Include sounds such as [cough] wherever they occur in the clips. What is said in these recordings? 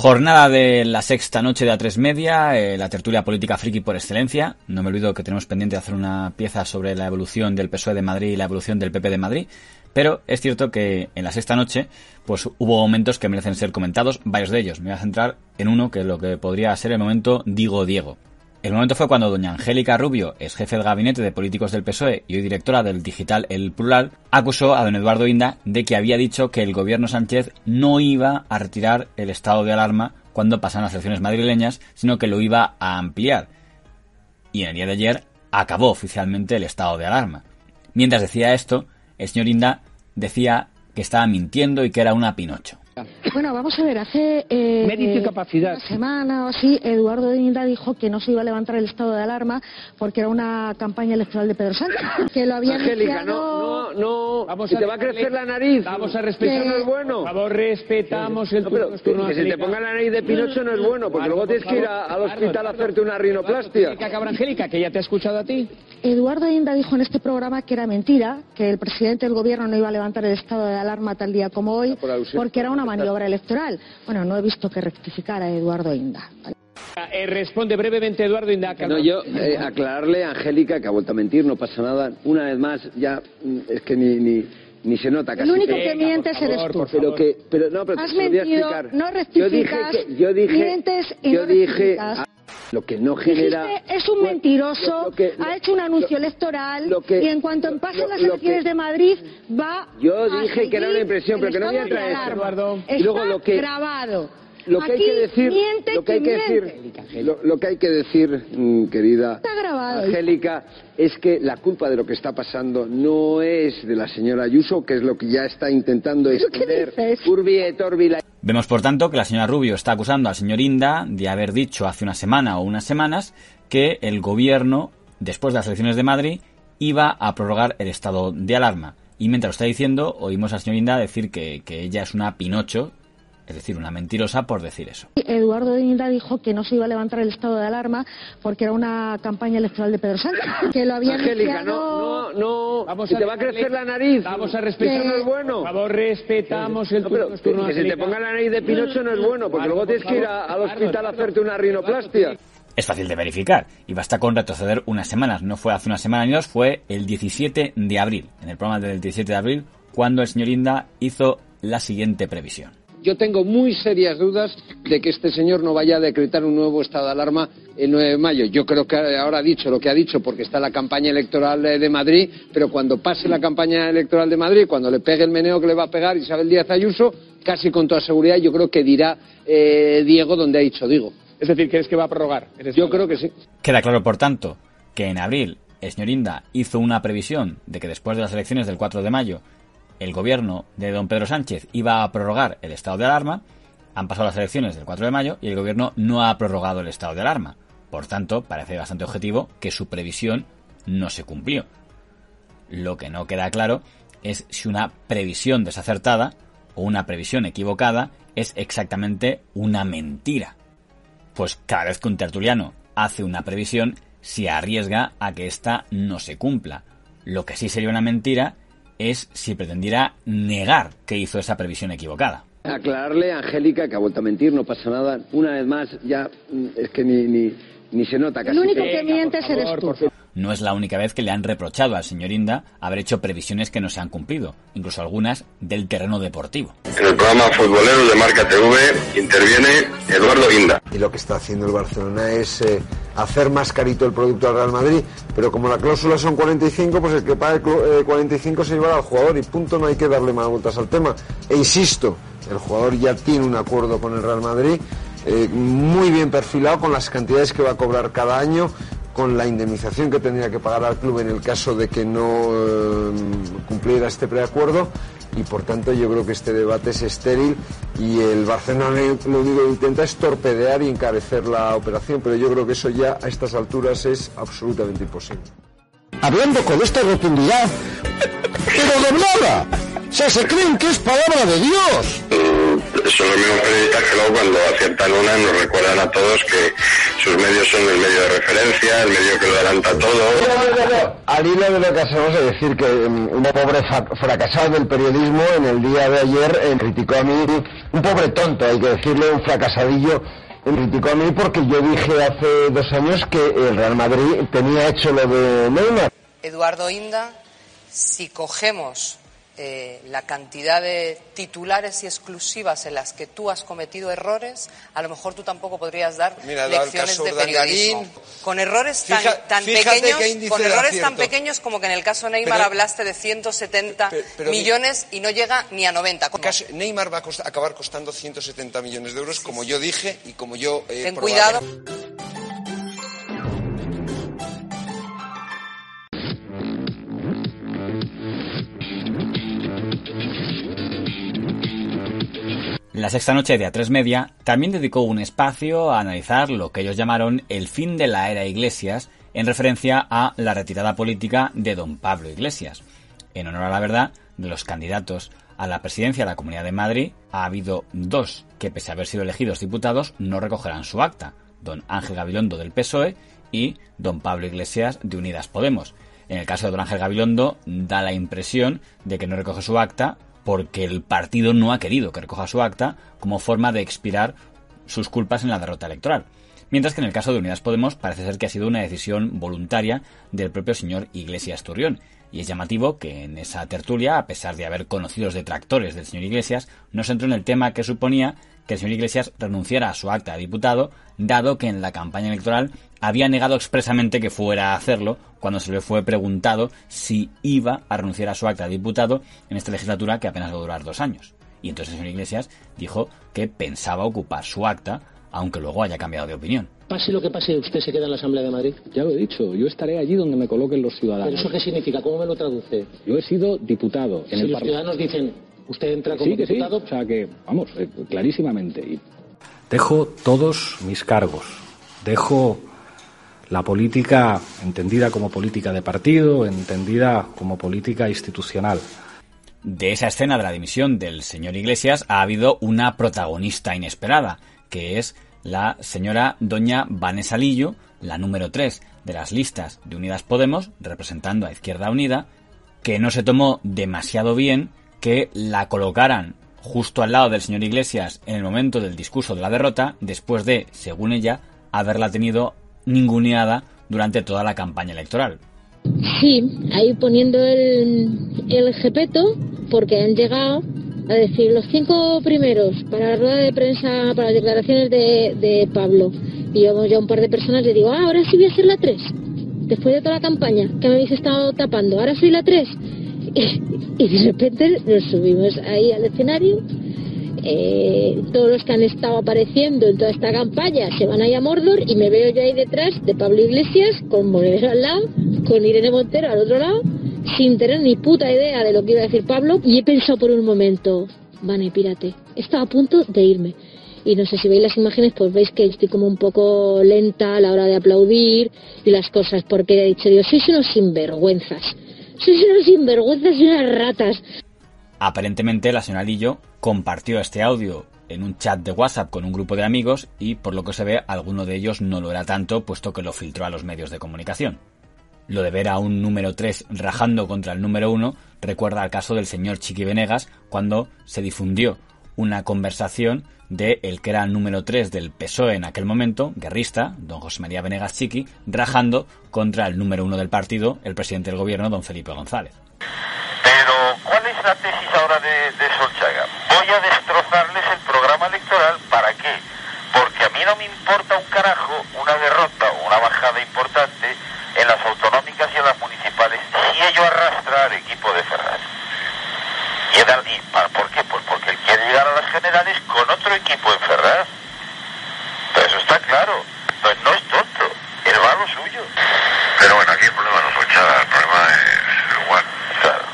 Jornada de la sexta noche de A3 Media, eh, la tertulia política friki por excelencia. No me olvido que tenemos pendiente de hacer una pieza sobre la evolución del PSOE de Madrid y la evolución del PP de Madrid. Pero es cierto que en la sexta noche, pues hubo momentos que merecen ser comentados, varios de ellos. Me voy a centrar en uno que es lo que podría ser el momento Digo Diego. El momento fue cuando doña Angélica Rubio, ex jefe de gabinete de políticos del PSOE y hoy directora del digital El Plural, acusó a don Eduardo Inda de que había dicho que el gobierno Sánchez no iba a retirar el estado de alarma cuando pasan las elecciones madrileñas, sino que lo iba a ampliar. Y en el día de ayer acabó oficialmente el estado de alarma. Mientras decía esto, el señor Inda decía que estaba mintiendo y que era una Pinocho. Bueno, vamos a ver, hace eh, Mérito y capacidad. una semana o así, Eduardo de Inda dijo que no se iba a levantar el estado de alarma porque era una campaña electoral de Pedro Sánchez, [laughs] que lo había Angélica, no, no, no. Vamos Si a te va a crecer la nariz. Vamos a respetar. no es bueno. Por favor, respetamos el No, pero turno, que se te Angélica. ponga la nariz de Pinocho no es bueno, porque Claro, luego por tienes que ir a- al Claro, hospital a hacerte una rinoplastia. Angélica Cabra Angélica, que ya te ha escuchado a ti. Eduardo Inda dijo en este programa que era mentira, que el presidente del gobierno no iba a levantar el estado de alarma tal día como hoy, Por alusión. porque era una maniobra electoral. Bueno, no he visto que rectificara Eduardo Inda. Eh, responde brevemente Eduardo Indaca. No, yo eh, aclararle a Angélica que ha vuelto a mentir, no pasa nada. Una vez más, ya mm, es que ni, ni, ni se nota casi. El único que- que mientes favor, eres tú. Pero que, pero no, pero Has te lo voy a mentido, explicar. no Yo dije rectificas, que, yo dije, mientes y yo no dije, rectificas. ah, lo que no genera. Dijiste, es un mentiroso, lo- lo que- ha hecho un anuncio lo- electoral lo que- y en cuanto pasen las elecciones que- de Madrid va Yo a dije que era una impresión, pero que no voy a en eso. Está Y luego lo que- grabado. Lo que hay que decir, miente lo que hay que decir, lo, lo que hay que decir, querida Está grabado. Angélica, es que la culpa de lo que está pasando no es de la señora Ayuso, que es lo que ya está intentando ¿Pero qué esconder. dices? Urbi et orbi la- Vemos, por tanto, que la señora Rubio está acusando al señor Inda de haber dicho hace una semana o unas semanas que el gobierno, después de las elecciones de Madrid, iba a prorrogar el estado de alarma. Y mientras lo está diciendo, oímos al señor Inda decir que, que ella es una Pinocho, es decir, una mentirosa por decir eso. Eduardo de Inda dijo que no se iba a levantar el estado de alarma porque era una campaña electoral de Pedro Sánchez, [laughs] que lo había Angélica, no, no, no. Vamos si a te va a crecer la nariz. Vamos a respetar. No es bueno. Por favor, respetamos el No, turno. pero turno, que se te ponga la nariz de Pinocho no es bueno, porque Claro, luego por tienes que ir a- al hospital Claro, a hacerte una rinoplastia. Es fácil de verificar y basta con retroceder unas semanas. No fue hace una semana ni dos, fue el 17 de abril, en el programa del 17 de abril, cuando el señor Inda hizo la siguiente previsión. Yo tengo muy serias dudas de que este señor no vaya a decretar un nuevo estado de alarma el 9 de mayo. Yo creo que ahora ha dicho lo que ha dicho porque está la campaña electoral de Madrid, pero cuando pase la campaña electoral de Madrid, cuando le pegue el meneo que le va a pegar Isabel Díaz Ayuso, casi con toda seguridad yo creo que dirá eh, Diego donde ha dicho digo. Es decir, ¿crees que va a prorrogar? Yo creo que sí. Queda claro, por tanto, que en abril el señor Inda hizo una previsión de que después de las elecciones del 4 de mayo el gobierno de don Pedro Sánchez iba a prorrogar el estado de alarma. Han pasado las elecciones del 4 de mayo y el gobierno no ha prorrogado el estado de alarma. Por tanto, parece bastante objetivo que su previsión no se cumplió. Lo que no queda claro es si una previsión desacertada o una previsión equivocada es exactamente una mentira. Pues cada vez que un tertuliano hace una previsión, se arriesga a que ésta no se cumpla. Lo que sí sería una mentira es si pretendiera negar que hizo esa previsión equivocada. Aclararle a Angélica que ha vuelto a mentir, no pasa nada. Una vez más, ya mm, es que ni, ni, ni se nota casi. El único que- que favor, eres tú. No es la única vez que le han reprochado al señor Inda haber hecho previsiones que no se han cumplido, incluso algunas del terreno deportivo. En el programa Futbolero de Marca TV interviene Eduardo Inda. Y lo que está haciendo el Barcelona es eh, hacer más carito el producto al Real Madrid, pero como la cláusula son 45, pues el que pague clu- eh, 45 se lleva al jugador y punto, no hay que darle más vueltas al tema. E insisto, el jugador ya tiene un acuerdo con el Real Madrid, eh, muy bien perfilado con las cantidades que va a cobrar cada año, con la indemnización que tendría que pagar al club en el caso de que no eh, cumpliera este preacuerdo y por tanto yo creo que este debate es estéril y el Barcelona lo único que intenta es torpedear y encarecer la operación, pero yo creo que eso ya a estas alturas es absolutamente imposible. Hablando con esta rotundidad, [laughs] pero doblada. O sea, se creen que es palabra de Dios. Son los mismos periodistas que luego cuando aciertan una nos recuerdan a todos que sus medios son el medio de referencia, el medio que lo adelanta todo. Al hilo de lo que hacemos es decir que mm, un pobre fracasado del periodismo en el día de ayer eh, criticó a mí, un pobre tonto, hay que decirle, un fracasadillo, eh, criticó a mí porque yo dije hace dos años que el Real Madrid tenía hecho lo de Neymar. Eduardo Inda, si cogemos eh, la cantidad de titulares y exclusivas en las que tú has cometido errores, a lo mejor tú tampoco podrías dar Mira, dado el lecciones de periodismo. Con errores tan, Fija- tan pequeños, con errores tan pequeños como que en el caso Neymar Pero- hablaste de 170 Pe- pero- millones y no llega ni a 90. ¿Cómo? Casi- Neymar va a costa- acabar costando 170 millones de euros, como yo dije y como yo he Ten probado. cuidado. La sexta noche de A3 Media también dedicó un espacio a analizar lo que ellos llamaron el fin de la era Iglesias en referencia a la retirada política de don Pablo Iglesias. En honor a la verdad, de los candidatos a la presidencia de la Comunidad de Madrid, ha habido dos que, pese a haber sido elegidos diputados, no recogerán su acta. Don Ángel Gabilondo del PSOE y don Pablo Iglesias de Unidas Podemos. En el caso de don Ángel Gabilondo, da la impresión de que no recoge su acta porque el partido no ha querido que recoja su acta como forma de expirar sus culpas en la derrota electoral. Mientras que en el caso de Unidas Podemos parece ser que ha sido una decisión voluntaria del propio señor Iglesias Turrión. Y es llamativo que en esa tertulia, a pesar de haber conocidos detractores del señor Iglesias, no se entró en el tema que suponía que el señor Iglesias renunciara a su acta de diputado, dado que en la campaña electoral había negado expresamente que fuera a hacerlo cuando se le fue preguntado si iba a renunciar a su acta de diputado en esta legislatura que apenas va a durar dos años. Y entonces el señor Iglesias dijo que pensaba ocupar su acta, aunque luego haya cambiado de opinión. Pase lo que pase, usted se queda en la Asamblea de Madrid. Ya lo he dicho, yo estaré allí donde me coloquen los ciudadanos. ¿Pero eso qué significa? ¿Cómo me lo traduce? Yo he sido diputado en si el los Parlamento. ciudadanos dicen, usted entra como Sí, que sí. diputado, O sea que, vamos, eh, clarísimamente. Dejo todos mis cargos. Dejo la política entendida como política de partido, entendida como política institucional. De esa escena de la dimisión del señor Iglesias ha habido una protagonista inesperada, que es la señora doña Vanessa Lillo, la número 3 de las listas de Unidas Podemos, representando a Izquierda Unida, que no se tomó demasiado bien que la colocaran justo al lado del señor Iglesias en el momento del discurso de la derrota, después de, según ella, haberla tenido ninguneada durante toda la campaña electoral. Sí, ahí poniendo el, el jepeto, porque han llegado a decir los cinco primeros para la rueda de prensa, para las declaraciones de, de Pablo. Y yo ya un par de personas le digo, ah, ahora sí voy a ser la tres. Después de toda la campaña que me habéis estado tapando, ahora soy la tres. Y, [laughs] y de repente nos subimos ahí al escenario. Eh, todos los que han estado apareciendo en toda esta campaña se van ahí a Mordor y me veo yo ahí detrás de Pablo Iglesias con Monedero al lado, con Irene Montero al otro lado, sin tener ni puta idea de lo que iba a decir Pablo y he pensado por un momento, Vane, pírate, estaba a punto de irme. Y no sé si veis las imágenes, pues veis que estoy como un poco lenta a la hora de aplaudir y las cosas, porque he dicho, Dios, sois unos sinvergüenzas, sois unos sinvergüenzas y unas ratas. Aparentemente la señora Lillo compartió este audio en un chat de WhatsApp con un grupo de amigos y por lo que se ve alguno de ellos no lo era tanto puesto que lo filtró a los medios de comunicación. Lo de ver a un número 3 rajando contra el número 1 recuerda al caso del señor Chiqui Venegas cuando se difundió una conversación de el que era el número 3 del PSOE en aquel momento, guerrista, don José María Venegas Chiqui, rajando contra el número 1 del partido, el presidente del gobierno, don Felipe González. Pero, ¿cuál es la tesis ahora de, de Solchaga? Voy a destrozarles el programa electoral, ¿para qué? Porque a mí no me importa un carajo una derrota o una bajada importante en las autonómicas y en las municipales si ello arrastra al equipo de Ferraz. ¿Y, el- y pa- por qué? Pues porque él quiere llegar a las generales con otro equipo en Ferraz. Pero eso está claro. Entonces no es tonto. Él va a lo suyo. Pero bueno, aquí el problema no es Solchaga, el problema es igual. Claro.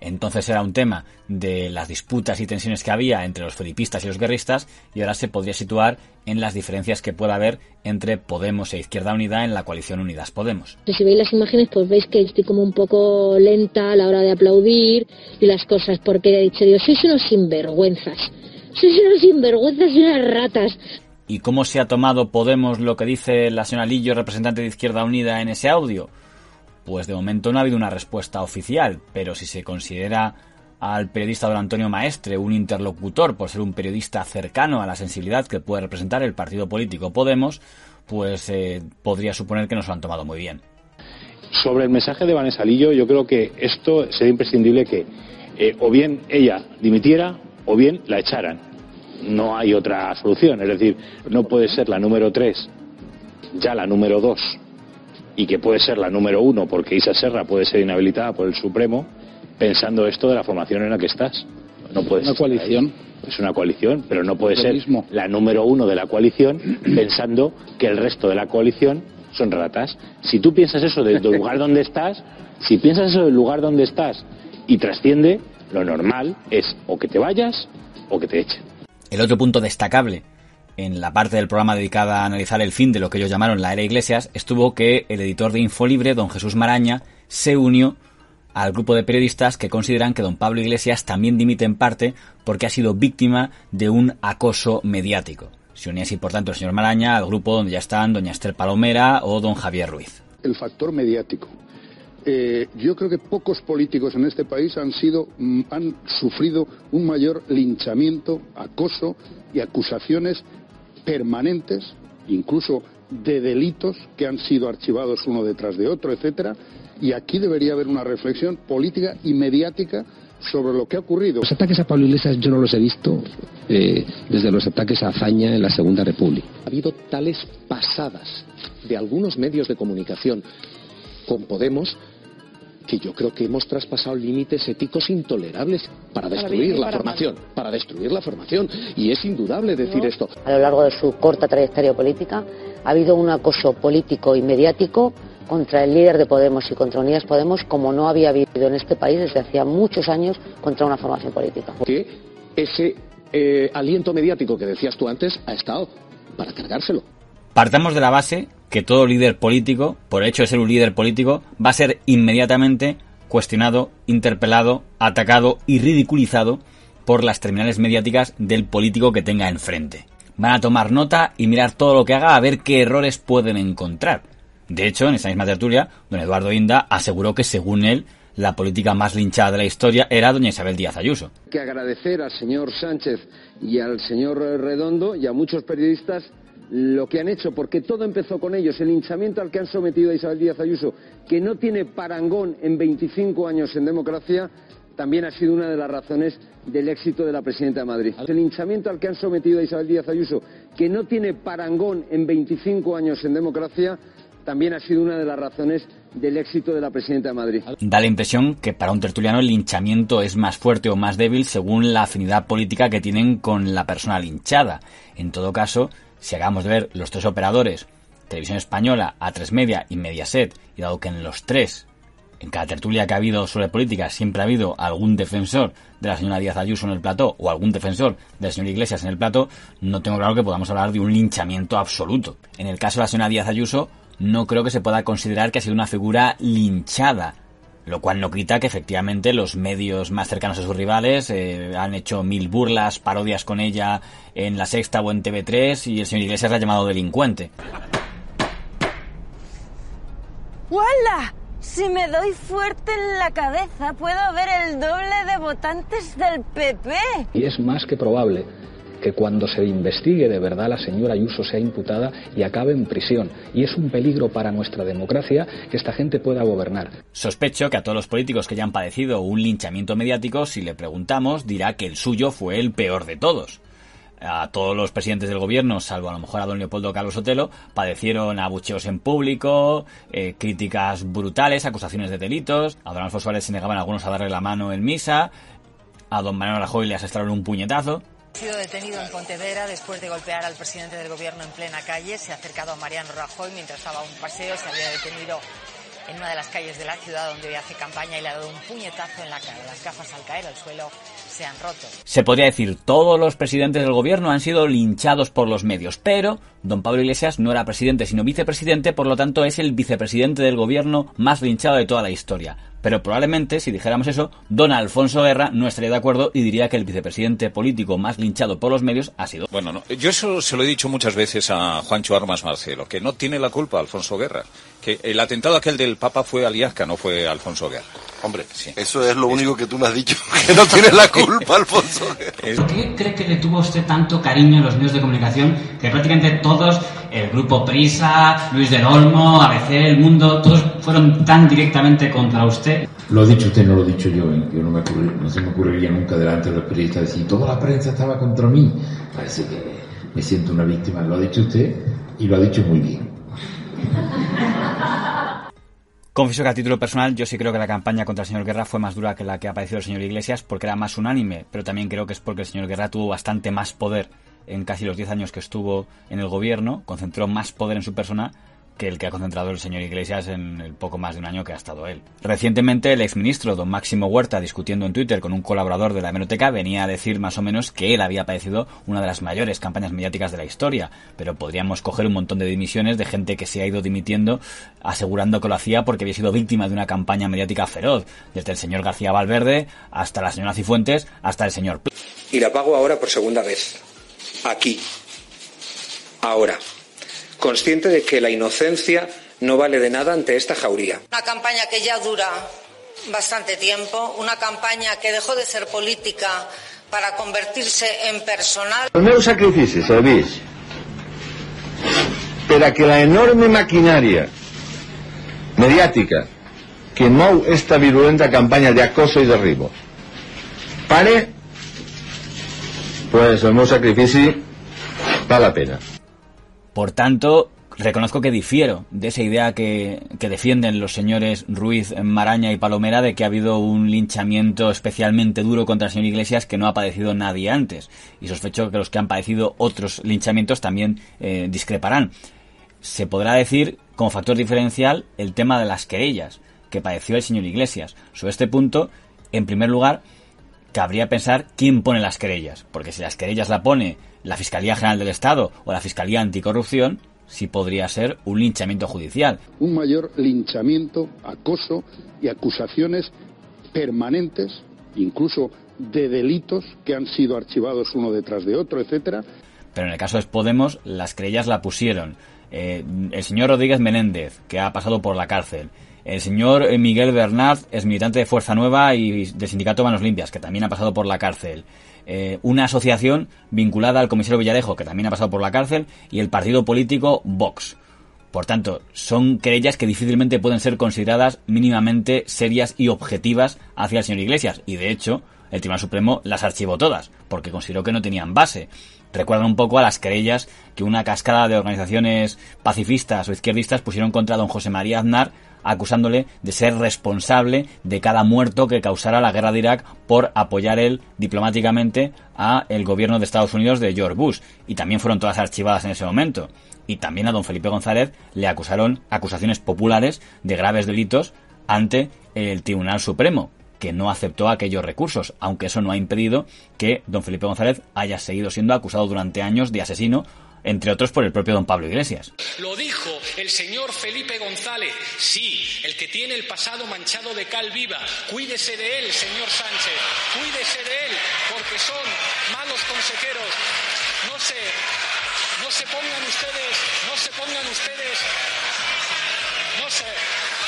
En entonces era un tema de las disputas y tensiones que había entre los felipistas y los guerristas y ahora se podría situar en las diferencias que pueda haber entre Podemos e Izquierda Unida en la coalición Unidas Podemos. Si veis las imágenes, pues veis que estoy como un poco lenta a la hora de aplaudir y las cosas, porque he dicho, Dios, sois unos sinvergüenzas, sois unos sinvergüenzas y unas ratas. ¿Y cómo se ha tomado Podemos lo que dice la señora Lillo, representante de Izquierda Unida, en ese audio? Pues de momento no ha habido una respuesta oficial, pero si se considera al periodista don Antonio Maestre un interlocutor por ser un periodista cercano a la sensibilidad que puede representar el partido político Podemos, pues eh, podría suponer que no se lo han tomado muy bien. Sobre el mensaje de Vanessa Lillo, yo creo que esto sería imprescindible que eh, o bien ella dimitiera o bien la echaran. No hay otra solución. Es decir, no puede ser la número tres, ya la número dos y que puede ser la número uno porque Isa Serra puede ser inhabilitada por el Supremo, pensando esto de la formación en la que estás. No puede Una coalición. Es una coalición, pero no puede ser mismo. la número uno de la coalición [clears throat] pensando que el resto de la coalición son ratas. Si tú piensas eso del [laughs] lugar donde estás, si piensas eso del lugar donde estás y trasciende, lo normal es o que te vayas o que te echen. El otro punto destacable en la parte del programa dedicada a analizar el fin de lo que ellos llamaron la era Iglesias estuvo que el editor de Infolibre, don Jesús Maraña, se unió al grupo de periodistas que consideran que don Pablo Iglesias también dimite en parte porque ha sido víctima de un acoso mediático. Se unía así, por tanto, el señor Maraña al grupo donde ya están doña Esther Palomera o don Javier Ruiz. el factor mediático. Eh, yo creo que pocos políticos en este país han sido, mm, han sufrido un mayor linchamiento, acoso y acusaciones permanentes, incluso de delitos que han sido archivados uno detrás de otro, etcétera. Y aquí debería haber una reflexión política y mediática sobre lo que ha ocurrido. Los ataques a Pablo Iglesias yo no los he visto eh, desde los ataques a Azaña en la Segunda República. Ha habido tales pasadas de algunos medios de comunicación con Podemos que yo creo que hemos traspasado límites éticos intolerables para destruir la para formación, para destruir la formación. Y es indudable decir esto. A lo largo de su corta trayectoria política ha habido un acoso político y mediático contra el líder de Podemos y contra Unidas Podemos como no había habido en este país desde hacía muchos años contra una formación política. Que ese eh, aliento mediático que decías tú antes ha estado para cargárselo. Partamos de la base que todo líder político, por el hecho de ser un líder político, va a ser inmediatamente cuestionado, interpelado, atacado y ridiculizado por las terminales mediáticas del político que tenga enfrente. Van a tomar nota y mirar todo lo que haga a ver qué errores pueden encontrar. De hecho, en esa misma tertulia, don Eduardo Inda aseguró que según él, la política más linchada de la historia era doña Isabel Díaz Ayuso. que agradecer al señor Sánchez y al señor Redondo y a muchos periodistas lo que han hecho, porque todo empezó con ellos, el hinchamiento al que han sometido a Isabel Díaz Ayuso, que no tiene parangón en 25 años en democracia, también ha sido una de las razones del éxito de la presidenta de Madrid. El hinchamiento al que han sometido a Isabel Díaz Ayuso, que no tiene parangón en 25 años en democracia, también ha sido una de las razones del éxito de la presidenta de Madrid. Da la impresión que para un tertuliano el linchamiento es más fuerte o más débil según la afinidad política que tienen con la persona linchada. En todo caso, si hagamos de ver los tres operadores, Televisión Española, A3 Media y Mediaset, y dado que en los tres, en cada tertulia que ha habido sobre política, siempre ha habido algún defensor de la señora Díaz Ayuso en el plató o algún defensor del señor Iglesias en el plató, no tengo claro que podamos hablar de un linchamiento absoluto. En el caso de la señora Díaz Ayuso, no creo que se pueda considerar que ha sido una figura linchada. Lo cual no quita que efectivamente los medios más cercanos a sus rivales eh, han hecho mil burlas, parodias con ella en La Sexta o en TV3 y el señor Iglesias la ha llamado delincuente. ¡Wala! Si me doy fuerte en la cabeza, puedo ver el doble de votantes del PP. Y es más que probable que cuando se investigue de verdad la señora Ayuso sea imputada y acabe en prisión. Y es un peligro para nuestra democracia que esta gente pueda gobernar. Sospecho que a todos los políticos que hayan padecido un linchamiento mediático, si le preguntamos, dirá que el suyo fue el peor de todos. A todos los presidentes del gobierno, salvo a lo mejor a don Leopoldo Carlos Sotelo, padecieron abucheos en público, eh, críticas brutales, acusaciones de delitos. A don Alfonso Suárez se negaban algunos a darle la mano en misa. A don Manuel Rajoy le asestaron un puñetazo. Ha sido detenido en Pontevedra después de golpear al presidente del gobierno en plena calle. Se ha acercado a Mariano Rajoy mientras estaba a un paseo. Se había detenido en una de las calles de la ciudad donde hoy hace campaña y le ha dado un puñetazo en la cara. Las gafas al caer al suelo se han roto. Se podría decir, todos los presidentes del gobierno han sido linchados por los medios, pero don Pablo Iglesias no era presidente, sino vicepresidente, por lo tanto es el vicepresidente del gobierno más linchado de toda la historia. Pero probablemente, si dijéramos eso, don Alfonso Guerra no estaría de acuerdo y diría que el vicepresidente político más linchado por los medios ha sido. Bueno, no, yo eso se lo he dicho muchas veces a Juancho Armas Marcelo, que no tiene la culpa Alfonso Guerra. Que el atentado aquel del Papa fue Aliasca, no fue Alfonso Guerra. Hombre, eso es lo único que tú me has dicho, [laughs] que no tiene la culpa Alfonso Guerra. ¿Por qué cree que le tuvo usted tanto cariño a los medios de comunicación que prácticamente todos, el grupo Prisa, Luis del Olmo, ABC, El Mundo, todos fueron tan directamente contra usted? Lo ha dicho usted, no lo he dicho yo. ¿eh? Yo no, me no se me ocurriría nunca delante de los periodistas decir, toda la prensa estaba contra mí. Parece que me siento una víctima. Lo ha dicho usted y lo ha dicho muy bien. Confieso que a título personal yo sí creo que la campaña contra el señor Guerra fue más dura que la que ha padecido el señor Iglesias porque era más unánime, pero también creo que es porque el señor Guerra tuvo bastante más poder en casi los 10 años que estuvo en el gobierno, concentró más poder en su persona que el que ha concentrado el señor Iglesias en el poco más de un año que ha estado él. Recientemente el exministro don Máximo Huerta, discutiendo en Twitter con un colaborador de la hemeroteca, venía a decir más o menos que él había padecido una de las mayores campañas mediáticas de la historia, pero podríamos coger un montón de dimisiones de gente que se ha ido dimitiendo asegurando que lo hacía porque había sido víctima de una campaña mediática feroz, desde el señor García Valverde hasta la señora Cifuentes hasta el señor... Y la pago ahora por segunda vez. Aquí. Ahora consciente de que la inocencia no vale de nada ante esta jauría. Una campaña que ya dura bastante tiempo, una campaña que dejó de ser política para convertirse en personal. El meu sacrifici serveix per a que la enorme maquinària mediàtica que mou esta virulenta campanya de acoso i derribo pare, pues el meu sacrifici val la pena. Por tanto, reconozco que difiero de esa idea que, defienden los señores Ruiz, Maraña y Palomera de que ha habido un linchamiento especialmente duro contra el señor Iglesias que no ha padecido nadie antes. Y sospecho que los que han padecido otros linchamientos también eh, discreparán. Se podrá decir, como factor diferencial, el tema de las querellas que padeció el señor Iglesias. Sobre este punto, en primer lugar, cabría pensar quién pone las querellas. Porque si las querellas la pone la Fiscalía General del Estado o la Fiscalía Anticorrupción, sí podría ser un linchamiento judicial. Un mayor linchamiento, acoso y acusaciones permanentes, incluso de delitos que han sido archivados uno detrás de otro, etcétera. Pero en el caso de Podemos, las querellas la pusieron eh, el señor Rodríguez Menéndez, que ha pasado por la cárcel, el señor Miguel Bernard es militante de Fuerza Nueva y del sindicato Manos Limpias, que también ha pasado por la cárcel. Eh, una asociación vinculada al comisario Villarejo, que también ha pasado por la cárcel, y el partido político Vox. Por tanto, son querellas que difícilmente pueden ser consideradas mínimamente serias y objetivas hacia el señor Iglesias. Y de hecho, el Tribunal Supremo las archivó todas, porque consideró que no tenían base. Recuerdan un poco a las querellas que una cascada de organizaciones pacifistas o izquierdistas pusieron contra don José María Aznar acusándole de ser responsable de cada muerto que causara la guerra de Irak por apoyar él diplomáticamente a el gobierno de Estados Unidos de George Bush. Y también fueron todas archivadas en ese momento. Y también a don Felipe González le acusaron acusaciones populares de graves delitos ante el Tribunal Supremo que no aceptó aquellos recursos, aunque eso no ha impedido que don Felipe González haya seguido siendo acusado durante años de asesino entre otros por el propio don Pablo Iglesias. Lo dijo el señor Felipe González, sí, el que tiene el pasado manchado de cal viva. Cuídese de él, señor Sánchez, cuídese de él, porque son malos consejeros. No se, no se pongan ustedes, no se pongan ustedes, no se.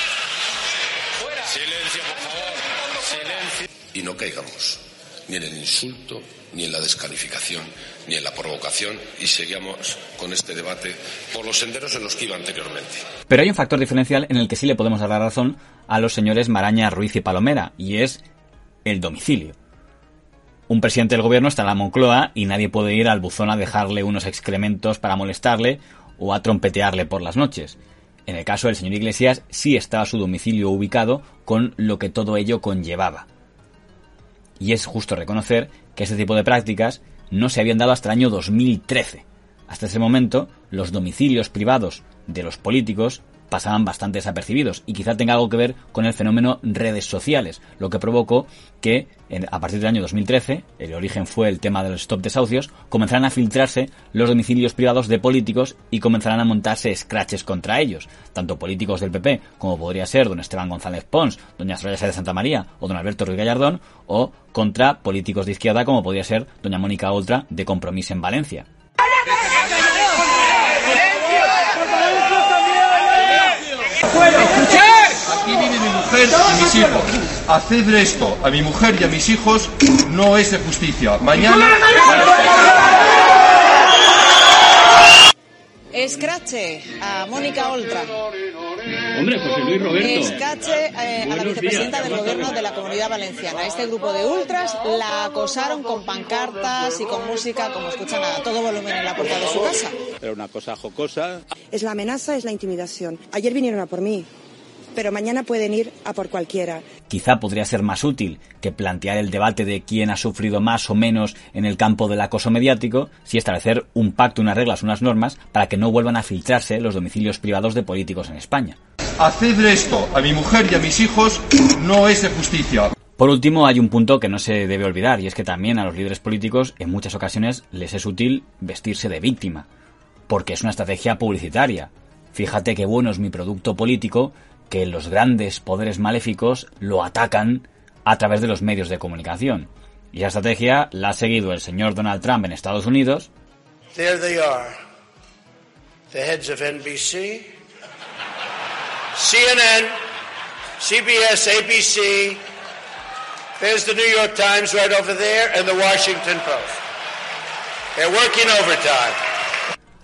Silencio, por favor. Silencio. Y no caigamos ni en el insulto, ni en la descalificación, ni en la provocación y seguíamos con este debate por los senderos en los que iba anteriormente. Pero hay un factor diferencial en el que sí le podemos dar la razón a los señores Maraña, Ruiz y Palomera, y es el domicilio. Un presidente del gobierno está en la Moncloa y nadie puede ir al buzón a dejarle unos excrementos para molestarle o a trompetearle por las noches. En el caso del señor Iglesias sí estaba su domicilio ubicado con lo que todo ello conllevaba. Y es justo reconocer que este tipo de prácticas no se habían dado hasta el año 2013. Hasta ese momento, los domicilios privados de los políticos pasaban bastante desapercibidos y quizá tenga algo que ver con el fenómeno redes sociales, lo que provocó que a partir del año 2013, el origen fue el tema de los stop desahucios, comenzaran a filtrarse los domicilios privados de políticos y comenzaran a montarse scratches contra ellos, tanto políticos del PP como podría ser don Esteban González Pons, doña Soraya de Santa María o don Alberto Ruiz Gallardón, o contra políticos de izquierda como podría ser doña Mónica Oltra de Compromís en Valencia. Aquí vive mi mujer y mis hijos. Hacer esto a mi mujer y a mis hijos no es de justicia. Mañana. Escrache a Mónica Oltra. Hombre, José Luis Roberto. Escache eh, a la vicepresidenta del gobierno de la comunidad valenciana. Este grupo de ultras la acosaron con pancartas y con música, como escuchan a todo volumen en la puerta de su casa. Era una cosa jocosa. Es la amenaza, es la intimidación. Ayer vinieron a por mí, pero mañana pueden ir a por cualquiera. Quizá podría ser más útil que plantear el debate de quién ha sufrido más o menos en el campo del acoso mediático, si establecer un pacto, unas reglas, unas normas para que no vuelvan a filtrarse los domicilios privados de políticos en España. Hacer esto a mi mujer y a mis hijos no es de justicia. Por último, hay un punto que no se debe olvidar, y es que también a los líderes políticos en muchas ocasiones les es útil vestirse de víctima, porque es una estrategia publicitaria. Fíjate qué bueno es mi producto político, que los grandes poderes maléficos lo atacan a través de los medios de comunicación. Y esa estrategia la ha seguido el señor Donald Trump en Estados Unidos. There they are. The heads of NBC, CNN, CBS, ABC. There's the New York Times right over there and the Washington Post. They're working overtime.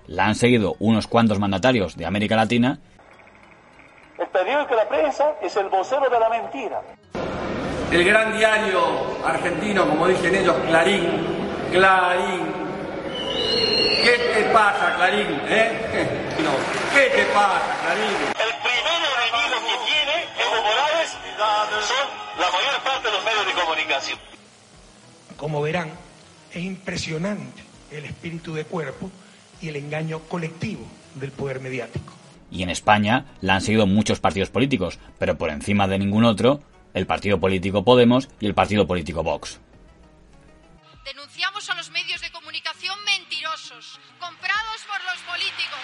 La han seguido unos cuantos mandatarios de América Latina el periódico de la prensa es el vocero de la mentira. El gran diario argentino, como dicen ellos, Clarín, Clarín. ¿Qué te pasa, Clarín? ¿Eh? [laughs] No. ¿Qué te pasa, Clarín? El primer enemigo que tiene Evo Morales son la mayor parte de los medios de comunicación. Como verán, es impresionante el espíritu de cuerpo y el engaño colectivo del poder mediático y en España la han seguido muchos partidos políticos, pero por encima de ningún otro, el partido político Podemos y el partido político Vox. Denunciamos a los medios de comunicación mentirosos, comprados por los políticos.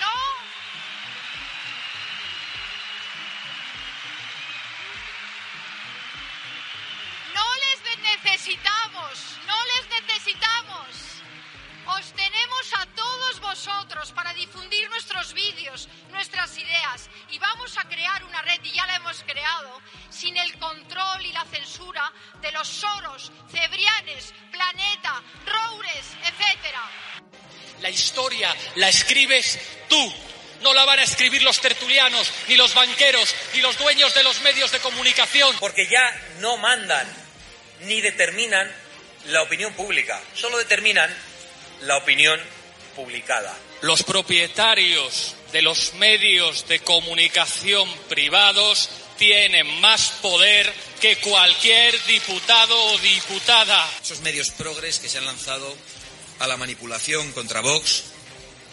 No. No les necesitamos, no les necesitamos. Os tenemos a todos vosotros para difundir nuestros vídeos, nuestras ideas y vamos a crear una red, y ya la hemos creado, sin el control y la censura de los Soros, Cebrianes, Planeta, Roures, etc. La historia la escribes tú. No la van a escribir los tertulianos, ni los banqueros, ni los dueños de los medios de comunicación. Porque ya no mandan ni determinan la opinión pública, solo determinan la opinión publicada. Los propietarios de los medios de comunicación privados tienen más poder que cualquier diputado o diputada. Esos medios progres que se han lanzado a la manipulación contra Vox,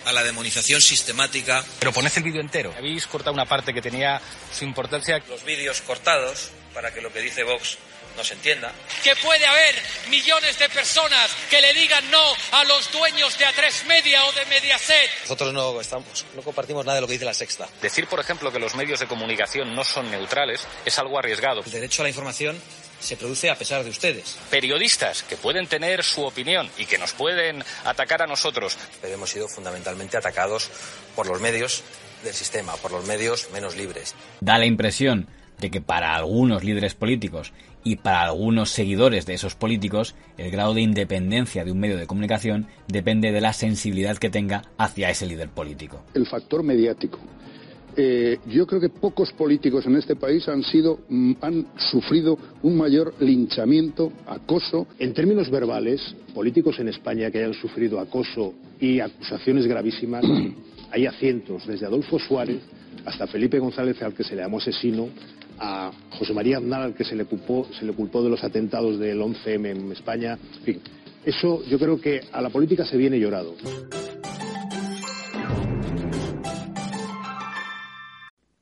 a la demonización sistemática. Pero poned el vídeo entero. Habéis cortado una parte que tenía su importancia. Los vídeos cortados para que lo que dice Vox no se entienda. Que puede haber millones de personas que le digan no a los dueños de A3 Media o de Mediaset. Nosotros no, estamos, no compartimos nada de lo que dice la sexta. Decir, por ejemplo, que los medios de comunicación no son neutrales es algo arriesgado. El derecho a la información se produce a pesar de ustedes. Periodistas que pueden tener su opinión y que nos pueden atacar a nosotros. Pero hemos sido fundamentalmente atacados por los medios del sistema, por los medios menos libres. Da la impresión de que para algunos líderes políticos y para algunos seguidores de esos políticos, el grado de independencia de un medio de comunicación depende de la sensibilidad que tenga hacia ese líder político. El factor mediático. Eh, yo creo que pocos políticos en este país han sido mm, han sufrido un mayor linchamiento, acoso. En términos verbales, políticos en España que hayan sufrido acoso y acusaciones gravísimas, [clears throat] hay a cientos, desde Adolfo Suárez hasta Felipe González, al que se le llamó asesino, a José María Aznar, al que se le culpó, se le culpó de los atentados del 11M en España. En fin, eso yo creo que a la política se viene llorado.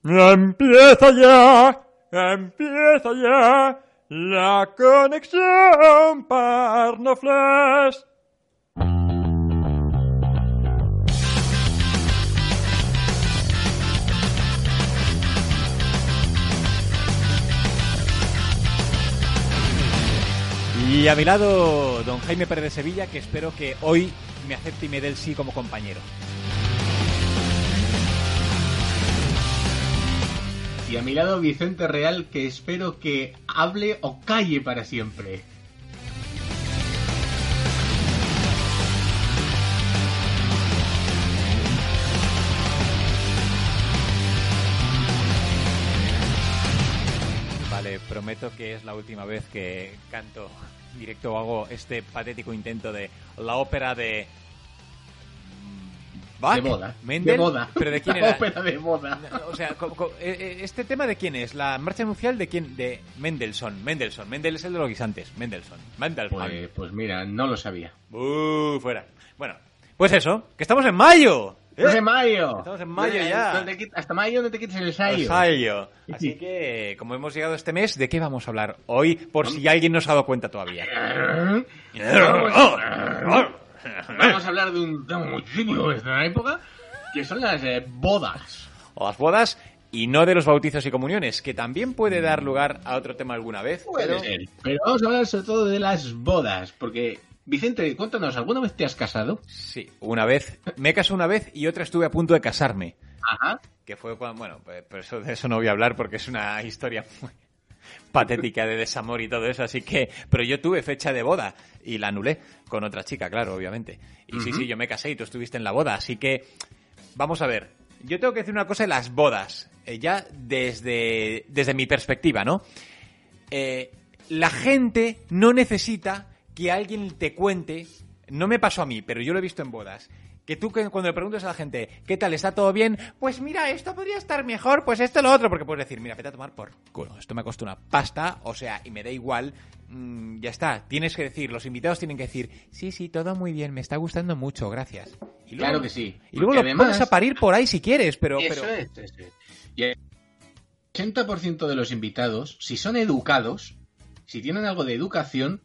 Empieza ya, empieza ya la conexión Parnoflash. Y a mi lado, don Jaime Pérez de Sevilla, que espero que hoy me acepte y me dé el sí como compañero. Y a mi lado Vicente Real, que espero que hable o calle para siempre. Vale, prometo que es la última vez que canto directo hago este patético intento de la ópera de... Bach, De boda. Mendel, De boda. ¿Pero de quién [laughs] La era? ópera de boda. O sea, eh, eh, ¿este tema de quién es? ¿La marcha nupcial de quién? De Mendelssohn. Mendelssohn. Mendel es el de los guisantes. Mendelssohn. Mendelssohn. Pues, pues mira, no lo sabía. Uh, fuera. Bueno, pues eso, que estamos en mayo. ¿Eh? ¡Estamos en mayo! Estamos en mayo ya. no hasta mayo no te quites el sayo. El sayo. [laughs] Así que, como hemos llegado este mes, ¿de qué vamos a hablar hoy? Por si alguien no se ha dado cuenta todavía. [laughs] Vamos a hablar de un tema muy típico de esta época, que son las eh, bodas. O las bodas y no de los bautizos y comuniones, que también puede dar lugar a otro tema alguna vez. Puede pero- ser. Pero vamos a hablar sobre todo de las bodas, porque... Vicente, cuéntanos, ¿alguna vez te has casado? Sí, una vez. Me casé una vez y otra estuve a punto de casarme. Ajá. Que fue cuando, bueno, pues, pero eso, de eso no voy a hablar porque es una historia muy [laughs] patética de desamor y todo eso, así que, pero yo tuve fecha de boda y la anulé con otra chica, claro, obviamente. Y sí, sí, yo me casé y tú estuviste en la boda, así que, vamos a ver. Yo tengo que decir una cosa de las bodas, eh, ya desde, desde mi perspectiva, ¿no? Eh, la gente no necesita que alguien te cuente, no me pasó a mí, pero yo lo he visto en bodas, que tú cuando le preguntas a la gente, ¿qué tal? ¿Está todo bien? Pues mira, esto podría estar mejor, pues esto lo otro, porque puedes decir, mira, vete a tomar por culo, esto me costó una pasta, o sea, y me da igual, mm, ya está, tienes que decir, los invitados tienen que decir, sí, sí, todo muy bien, me está gustando mucho, gracias. Y luego- Claro que sí. Y luego lo además- pones a parir por ahí si quieres, pero... Eso pero... es, eso es. Y el 80% de los invitados, si son educados, si tienen algo de educación,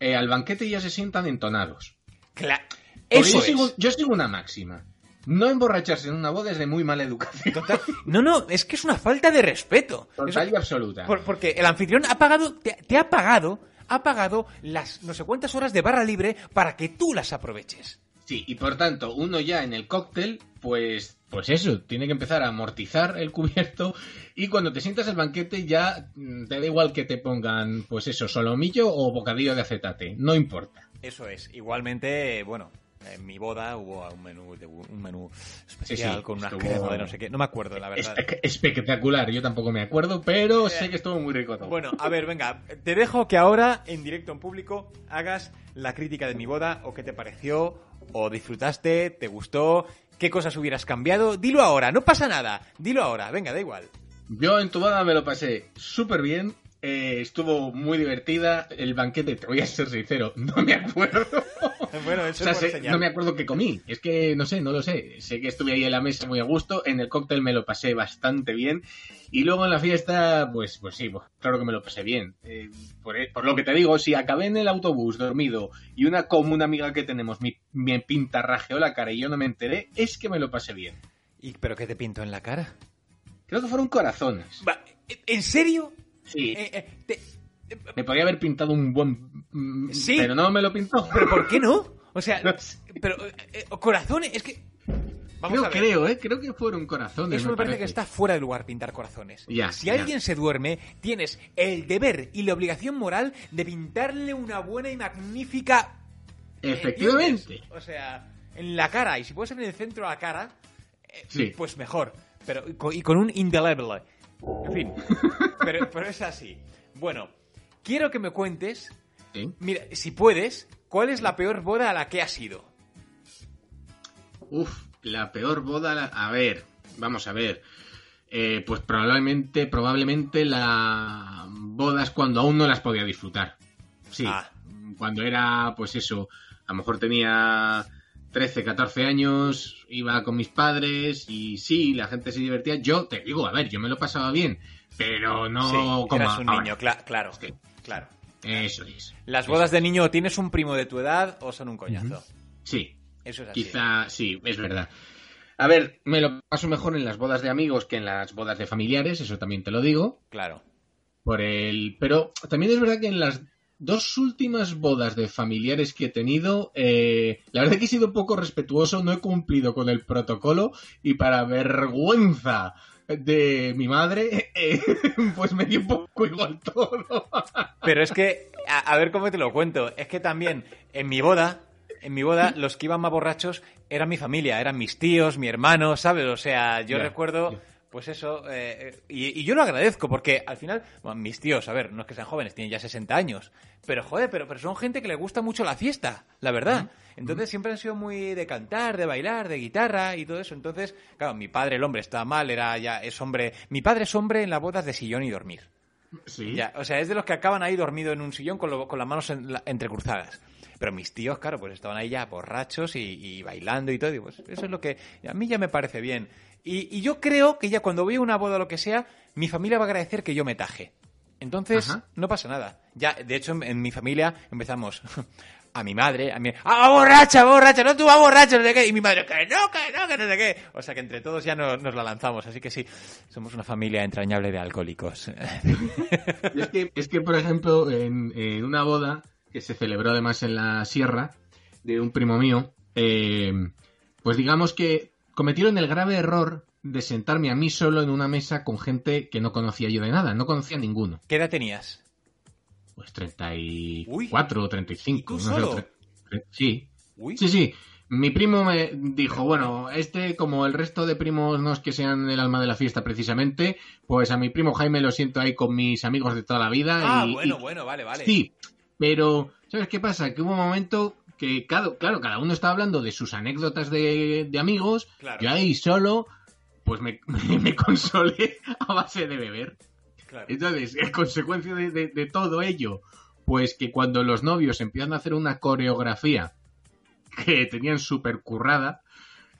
eh, al banquete ya se sientan entonados. Cla- Porque Eso yo, sigo, es. yo sigo una máxima. No emborracharse en una boda es de muy mala educación. No, no, es que es una falta de respeto. Total y absoluta. Por- porque el anfitrión ha pagado, te, te ha pagado, ha pagado las no sé cuántas horas de barra libre para que tú las aproveches. Sí, y por tanto, uno ya en el cóctel, pues, pues eso, tiene que empezar a amortizar el cubierto y cuando te sientas al banquete ya mm, te da igual que te pongan, pues eso, solomillo o bocadillo de acetate, no importa. Eso es. Igualmente, bueno, en mi boda hubo un menú, de, un menú especial Sí, sí, con una estuvo- crema de no sé qué. No me acuerdo, la verdad. Espe- espectacular, yo tampoco me acuerdo, pero sé que estuvo muy rico todo. Bueno, a ver, venga, te dejo que ahora, en directo, en público, hagas la crítica de mi boda, o qué te pareció, o disfrutaste, te gustó, qué cosas hubieras cambiado. Dilo ahora, no pasa nada, dilo ahora, venga, da igual. Yo en tu boda me lo pasé súper bien, eh, estuvo muy divertida, el banquete, te voy a ser sincero, [laughs] no me acuerdo. [laughs] Bueno, O eso sea, es sé- por señal. no me acuerdo qué comí. Es que no sé, no lo sé. Sé que estuve ahí en la mesa muy a gusto. En el cóctel me lo pasé bastante bien. Y luego en la fiesta, pues, pues sí, pues, claro que me lo pasé bien. Eh, por, por lo que te digo, si acabé en el autobús dormido y una común amiga que tenemos me, me pintarrajeó la cara y yo no me enteré, es que me lo pasé bien. ¿Y pero qué te pintó en la cara? Creo que fueron corazones. ¿En serio? Sí. Eh, eh, Me podría haber pintado un buen... mm, Sí. Pero no me lo pintó. ¿Pero por qué no? O sea, pero eh, eh, corazones, es que... Vamos Creo, a ver. creo, ¿eh? Creo que fueron corazones. Eso me parece que parece. está fuera de lugar pintar corazones. Ya, si ya. alguien se duerme, tienes el deber y la obligación moral de pintarle una buena y magnífica... Efectivamente. ¿entiendes? O sea, en la cara. Y si puede ser en el centro de la cara, eh, Sí. pues mejor. Pero, y con- y con un indeleble. En fin. [laughs] pero, pero es así. Bueno, quiero que me cuentes, mira, si puedes, ¿cuál es la peor boda a la que has ido? Uf, la peor boda. la- A ver, vamos a ver. Eh, pues probablemente, probablemente la bodas cuando aún no las podía disfrutar. Sí, Ah. cuando era, pues eso, a lo mejor tenía 13, 14 años, iba con mis padres y sí, la gente se divertía. Yo te digo, a ver, yo me lo pasaba bien, pero no Sí, como eras un ahora. niño, cla- claro. Claro. Eso es. Las bodas de niño, ¿tienes un primo de tu edad o son un coñazo? Sí. Eso es así. Quizá, sí, es verdad. A ver, me lo paso mejor en las bodas de amigos que en las bodas de familiares, eso también te lo digo. Claro. Por el... Pero también es verdad que en las dos últimas bodas de familiares que he tenido, eh, la verdad que he sido un poco respetuoso, no he cumplido con el protocolo y para vergüenza de mi madre, [laughs] eh, pues me dio un poco igual todo. Pero es que, a, a ver cómo te lo cuento, es que también en mi boda, en mi boda, los que iban más borrachos eran mi familia, eran mis tíos, mi hermano, ¿sabes? O sea, yo recuerdo, pues eso, eh, eh, y, y yo lo agradezco porque al final, bueno, mis tíos, a ver, no es que sean jóvenes, tienen ya 60 años, pero joder, pero, pero son gente que le gusta mucho la fiesta, la verdad. Entonces siempre han sido muy de cantar, de bailar, de guitarra y todo eso. Entonces, claro, mi padre, el hombre, está mal, era ya, es hombre. Mi padre es hombre en las bodas de sillón y dormir. Sí. Ya, o sea, es de los que acaban ahí dormido en un sillón con, lo- con las manos en la- entrecruzadas. Pero mis tíos, claro, pues estaban ahí ya borrachos y, y bailando y todo. Y pues eso es lo que a mí ya me parece bien. Y, y yo creo que ya cuando voy a una boda o lo que sea, mi familia va a agradecer que yo me taje. Entonces, Ajá. no pasa nada. Ya, de hecho, en, en mi familia empezamos [laughs] a mi madre, a mi, ¡ah, borracha, borracha! ¡No, tú vas borracha! No sé qué. Y mi madre, que no, que no, que no sé qué. O sea, que entre todos ya no- nos la lanzamos. Así que sí, somos una familia entrañable de alcohólicos. [laughs] Es, que, es que, por ejemplo, en, en una boda que se celebró además en la sierra de un primo mío, eh, pues digamos que cometieron el grave error de sentarme a mí solo en una mesa con gente que no conocía yo de nada, no conocía a ninguno. ¿Qué edad tenías? Pues 34 o 35. ¿Y tú no sé, solo? tre- tre- sí. Uy. Sí, sí. Mi primo me dijo, bueno, este, como el resto de primos no es que sean el alma de la fiesta precisamente, pues a mi primo Jaime lo siento ahí con mis amigos de toda la vida. Ah, y- bueno, y- bueno, vale, vale. Sí, pero ¿sabes qué pasa? Que hubo un momento que, claro, claro cada uno estaba hablando de sus anécdotas de, de amigos. Claro. Yo ahí solo, pues [laughs] me, me consolé a base de beber. Claro. Entonces, en consecuencia de, de- de todo ello, pues que cuando los novios empiezan a hacer una coreografía que tenían súper currada,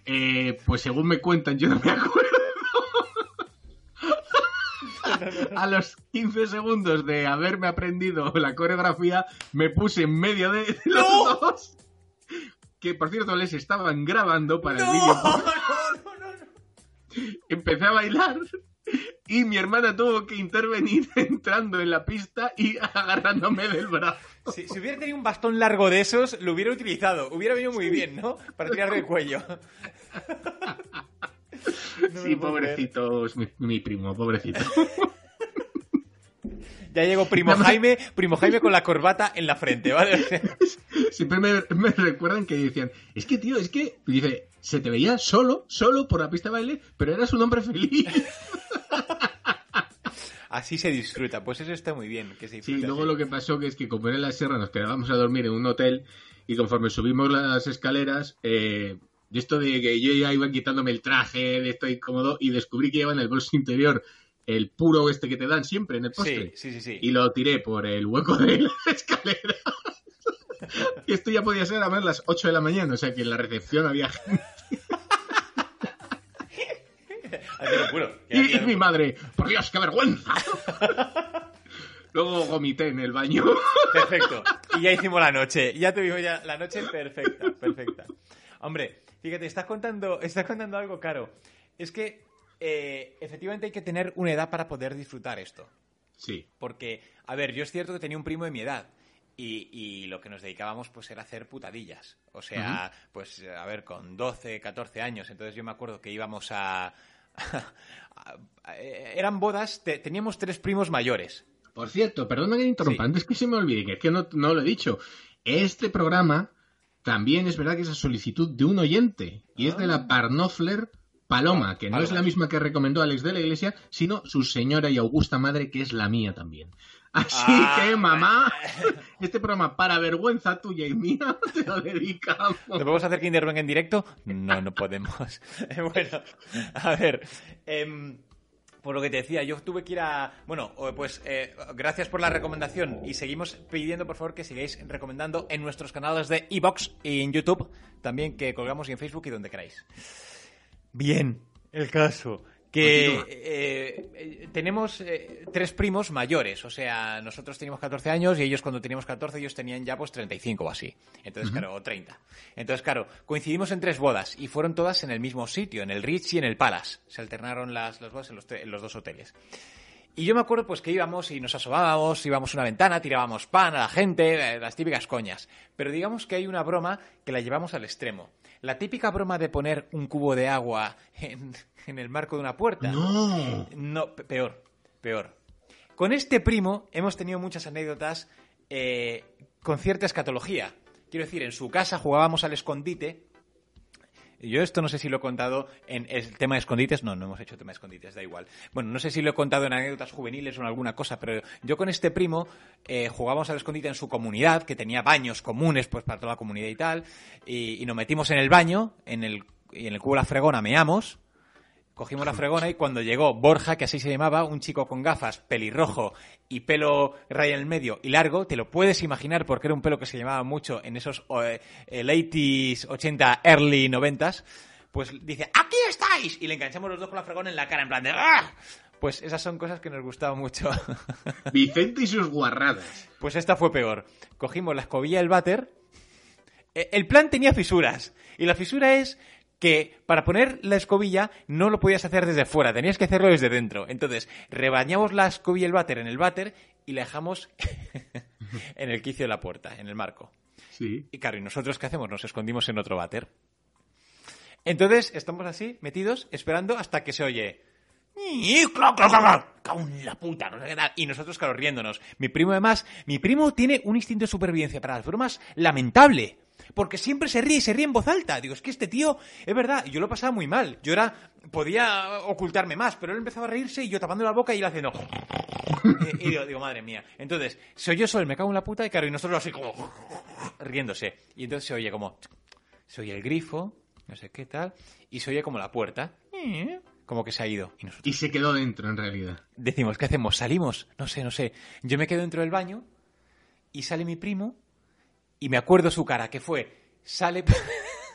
eh, pues según me cuentan, yo no me acuerdo. A los 15 segundos de haberme aprendido la coreografía, me puse en medio de los dos. Que por cierto les estaban grabando para el vídeo. [laughs] Empecé a bailar y mi hermana tuvo que intervenir [laughs] entrando en la pista y agarrándome del brazo. Si, si hubiera tenido un bastón largo de esos, lo hubiera utilizado. Hubiera venido muy bien, ¿no? Para tirar del cuello. [laughs] sí, pobrecito, es mi, mi primo, pobrecito. Ya llegó Primo Jaime, Primo Jaime con la corbata en la frente, ¿vale? [laughs] Siempre me, me recuerdan que decían, es que tío, es que, dice, se te veía solo, solo por la pista de baile, pero eras un hombre feliz. [laughs] Así se disfruta, pues eso está muy bien, que se Sí, luego lo que pasó que es que como era en la sierra nos quedábamos a dormir en un hotel y conforme subimos las escaleras, eh, de esto de que yo ya iba quitándome el traje, de esto incómodo, y descubrí que lleva en el bolso interior el puro este que te dan siempre en el postre. Sí, sí, sí, sí. Y lo tiré por el hueco de la [laughs] escalera. y esto ya podía ser a ver las 8 de la mañana, o sea que en la recepción había gente. [laughs] Y, y mi madre, por Dios, qué vergüenza. [laughs] Luego vomité en el baño. Perfecto. Y ya hicimos la noche. Ya tuvimos ya la noche perfecta, perfecta. Hombre, fíjate, estás contando, estás contando algo caro. Es que eh, efectivamente hay que tener una edad para poder disfrutar esto. Sí. Porque, a ver, yo es cierto que tenía un primo de mi edad. Y, y lo que nos dedicábamos pues era hacer putadillas. O sea, pues a ver, con 12, 14 años. Entonces yo me acuerdo que íbamos a... [laughs] a- eran bodas, te- teníamos tres primos mayores. Por cierto, perdona que interrumpa, antes que se me olvide, que es que no, no lo he dicho. Este programa también es verdad que es a solicitud de un oyente, y es de la Parnofler Paloma, que no es la misma que recomendó Alex de la Iglesia, sino su señora y augusta madre, que es la mía también. Así Ah, que, mamá, este programa, para vergüenza tuya y mía, [laughs] te lo dedicamos. ¿Nos podemos hacer que intervenga en directo? No, no podemos. [laughs] bueno, a ver. em, por lo que te decía, yo tuve que ir a... Bueno, pues eh, gracias por la recomendación y seguimos pidiendo, por favor, que sigáis recomendando en nuestros canales de Evox y en YouTube, también que colgamos y en Facebook y donde queráis. Bien, el caso. Que eh, eh, tenemos eh, tres primos mayores, o sea, nosotros teníamos 14 años y ellos cuando teníamos 14 ellos tenían ya pues 35 o así. Entonces, Ujú. claro, o 30. Entonces, claro, coincidimos en tres bodas y fueron todas en el mismo sitio, en el Ritz y en el Palace. Se alternaron las, las bodas en los, en los dos hoteles. Y yo me acuerdo pues que íbamos y nos asomábamos, íbamos a una ventana, tirábamos pan a la gente, eh, las típicas coñas. Pero digamos que hay una broma que la llevamos al extremo. La típica broma de poner un cubo de agua en, en el marco de una puerta. No. No, pe- peor, peor. Con este primo hemos tenido muchas anécdotas eh, con cierta escatología. Quiero decir, en su casa jugábamos al escondite. Yo esto no sé si lo he contado en el tema de escondites. No, no hemos hecho tema de escondites, da igual. Bueno, no sé si lo he contado en anécdotas juveniles o en alguna cosa, pero yo con este primo eh, jugábamos al escondite en su comunidad, que tenía baños comunes pues para toda la comunidad y tal. Y, y nos metimos en el baño, en el, y en el cubo de la fregona meamos. Cogimos la fregona y cuando llegó Borja, que así se llamaba, un chico con gafas, pelirrojo y pelo raya en el medio y largo, te lo puedes imaginar porque era un pelo que se llamaba mucho en esos eh, late 80, early 90s, pues dice, ¡aquí estáis! Y le enganchamos los dos con la fregona en la cara, en plan de ¡ah! Pues esas son cosas que nos gustaban mucho. [laughs] Vicente y sus guarradas. Pues esta fue peor. Cogimos la escobilla del váter. Eh, El plan tenía fisuras. Y la fisura es que para poner la escobilla no lo podías hacer desde fuera, tenías que hacerlo desde dentro. Entonces, rebañamos la escobilla y el váter en el váter y la dejamos [laughs] en el quicio de la puerta, en el marco. Sí. Y claro, ¿y nosotros qué hacemos? Nos escondimos en otro váter. Entonces, estamos así, metidos, esperando hasta que se oye. La puta, no sé qué tal. Y nosotros, claro, riéndonos. Mi primo, además, mi primo tiene un instinto de supervivencia para las bromas lamentable. Porque siempre se ríe y se ríe en voz alta. Digo, es que este tío, es verdad, yo lo pasaba muy mal. Yo era, podía ocultarme más, pero él empezaba a reírse y yo tapando la boca y él haciendo. [laughs] y, y digo, digo, madre mía. Entonces, se oye eso, el me cago en la puta, y claro, y nosotros así como [laughs] riéndose. Y entonces se oye como, se oye el grifo, no sé qué tal, y se oye como la puerta, como que se ha ido. Y nosotros Y se quedó dentro, en realidad. decimos, ¿qué hacemos? ¿Salimos? No sé, no sé. Yo me quedo dentro del baño y sale mi primo y me acuerdo su cara, que fue, sale,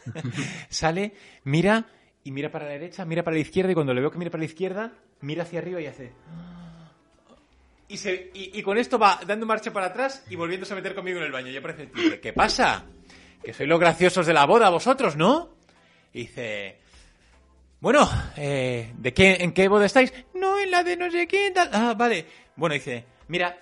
[laughs] sale, mira y mira para la derecha, mira para la izquierda y cuando le veo que mira para la izquierda, mira hacia arriba y hace... Y, se, y, con esto va dando marcha para atrás y volviéndose a meter conmigo en el baño. Y aparece el tío ¿qué pasa? Que sois los graciosos de la boda vosotros, ¿no? Y dice, bueno, eh, ¿de qué, ¿en qué boda estáis? No, en la de no sé quién, tal. Ah, vale. Bueno, dice, mira,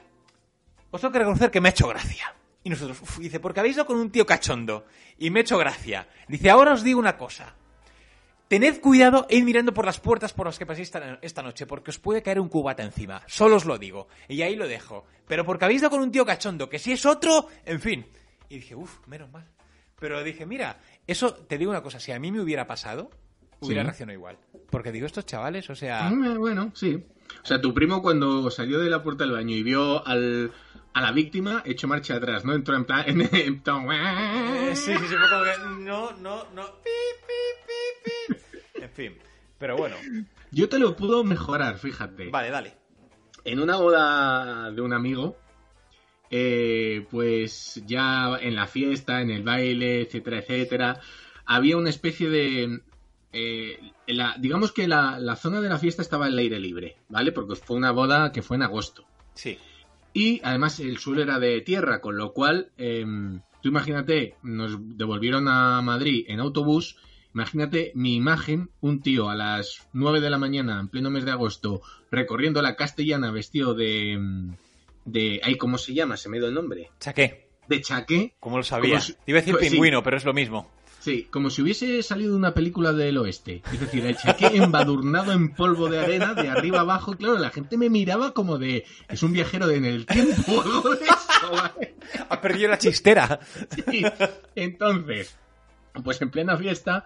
os tengo que reconocer que me ha hecho gracia. Y nosotros, uf, dice, porque habéis ido con un tío cachondo y me ha hecho gracia. Dice, ahora os digo una cosa. Tened cuidado e id mirando por las puertas por las que paséis esta, noche, porque os puede caer un cubata encima. Solo os lo digo. Y ahí lo dejo. Pero porque habéis ido con un tío cachondo, que si es otro, en fin. Y dije, uff, menos mal. Pero dije, mira, eso, te digo una cosa, si a mí me hubiera pasado, hubiera Sí. reaccionado igual. Porque digo, estos chavales, o sea... Bueno, sí. O sea, tu primo cuando salió de la puerta del baño y vio al, a la víctima, echó marcha atrás, ¿no? Entró en plan... En, en plan, Eh, sí, sí, sí, fue como que no, no, no. pi, pi, pi. En fin, pero bueno. Yo te lo puedo mejorar, fíjate. Vale, dale. En una boda de un amigo, eh, pues ya en la fiesta, en el baile, etcétera, etcétera, había una especie de... eh, la- digamos que la, la zona de la fiesta estaba al aire libre, ¿vale? Porque fue una boda que fue en agosto. Sí. Y además el suelo era de tierra, con lo cual, em, tú imagínate, nos devolvieron a Madrid en autobús. Imagínate mi imagen, un tío a las 9 de la mañana, en pleno mes de agosto, recorriendo la castellana vestido de. em, de ay, ¿Cómo se llama? Se me ido el nombre. Chaqué. De chaqué. ¿Cómo lo sabía? Como Te iba a decir pues sí. pingüino, pero es lo mismo. Sí, como si hubiese salido de una película del oeste. Es decir, el chaqué [laughs] embadurnado en polvo de arena, de arriba abajo. Claro, la gente me miraba como de. Es un viajero de en el tiempo. algo de eso, ¿vale? Ha perdido la chistera. Sí. Entonces, pues en plena fiesta,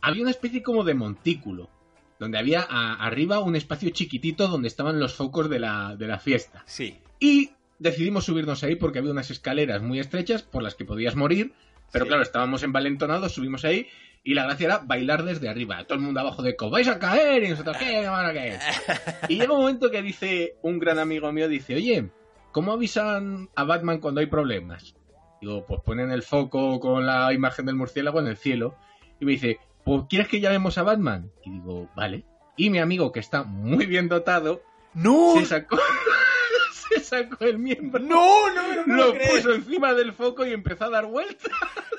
había una especie como de montículo. Donde había a- arriba un espacio chiquitito donde estaban los focos de la, de la fiesta. Sí. Y decidimos subirnos ahí porque había unas escaleras muy estrechas por las que podías morir. Pero Sí. claro, estábamos envalentonados, subimos ahí Y la gracia era bailar desde arriba. Todo el mundo abajo de "Co, vais a caer y nosotros, ¿qué? ¿Qué van a caer? [laughs] Y llega un momento que dice un gran amigo mío, dice, oye, ¿cómo avisan a Batman cuando hay problemas? Digo, pues ponen el foco con la imagen del murciélago en el cielo. Y me dice, pues ¿quieres que llamemos a Batman? Y digo, vale. Y mi amigo, que está muy bien dotado, ¡No! se sacó, sacó el miembro. ¡No! No me lo puedo Lo creer. puso encima del foco y empezó a dar vueltas.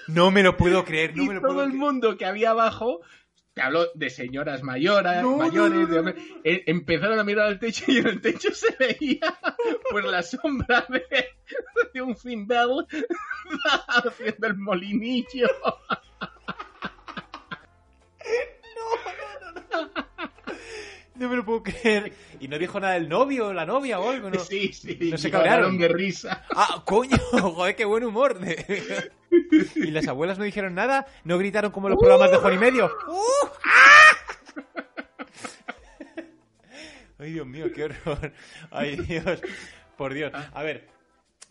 No me lo puedo creer, no y me lo todo el mundo que había abajo, te hablo de señoras mayores, No, mayores, no, no, de- eh, empezaron a mirar al techo y en el techo se veía [laughs] pues la sombra de, de un Finn Bell [laughs] haciendo el molinillo. [laughs] No me lo puedo creer. Y no dijo nada el novio o la novia o algo, ¿no? [laughs] Sí, sí, No se cabrearon. de risa. Ah, coño, [laughs] joder, qué buen humor. [laughs] y las abuelas no dijeron nada, no gritaron como los programas de Juan y Medio. ¡Uh! ¡Ah! Ay, Dios mío, qué horror. Ay, Dios. Por Dios. A ver,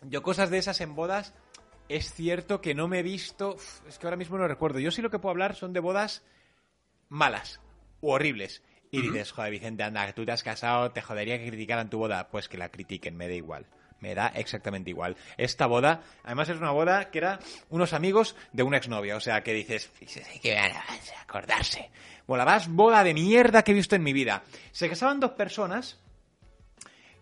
yo cosas de esas en bodas, es cierto que no me he visto. Es que ahora mismo no recuerdo. Yo sí lo que puedo hablar son de bodas malas u horribles. Y dices, joder, Vicente, anda, que tú te has casado, te jodería que criticaran tu boda. Pues que la critiquen, me da igual. Me da exactamente igual. Esta boda, además es una boda que era unos amigos de una exnovia. O sea, que dices, "Sí, que acordarse. Bueno, la más boda de mierda que he visto en mi vida. Se casaban dos personas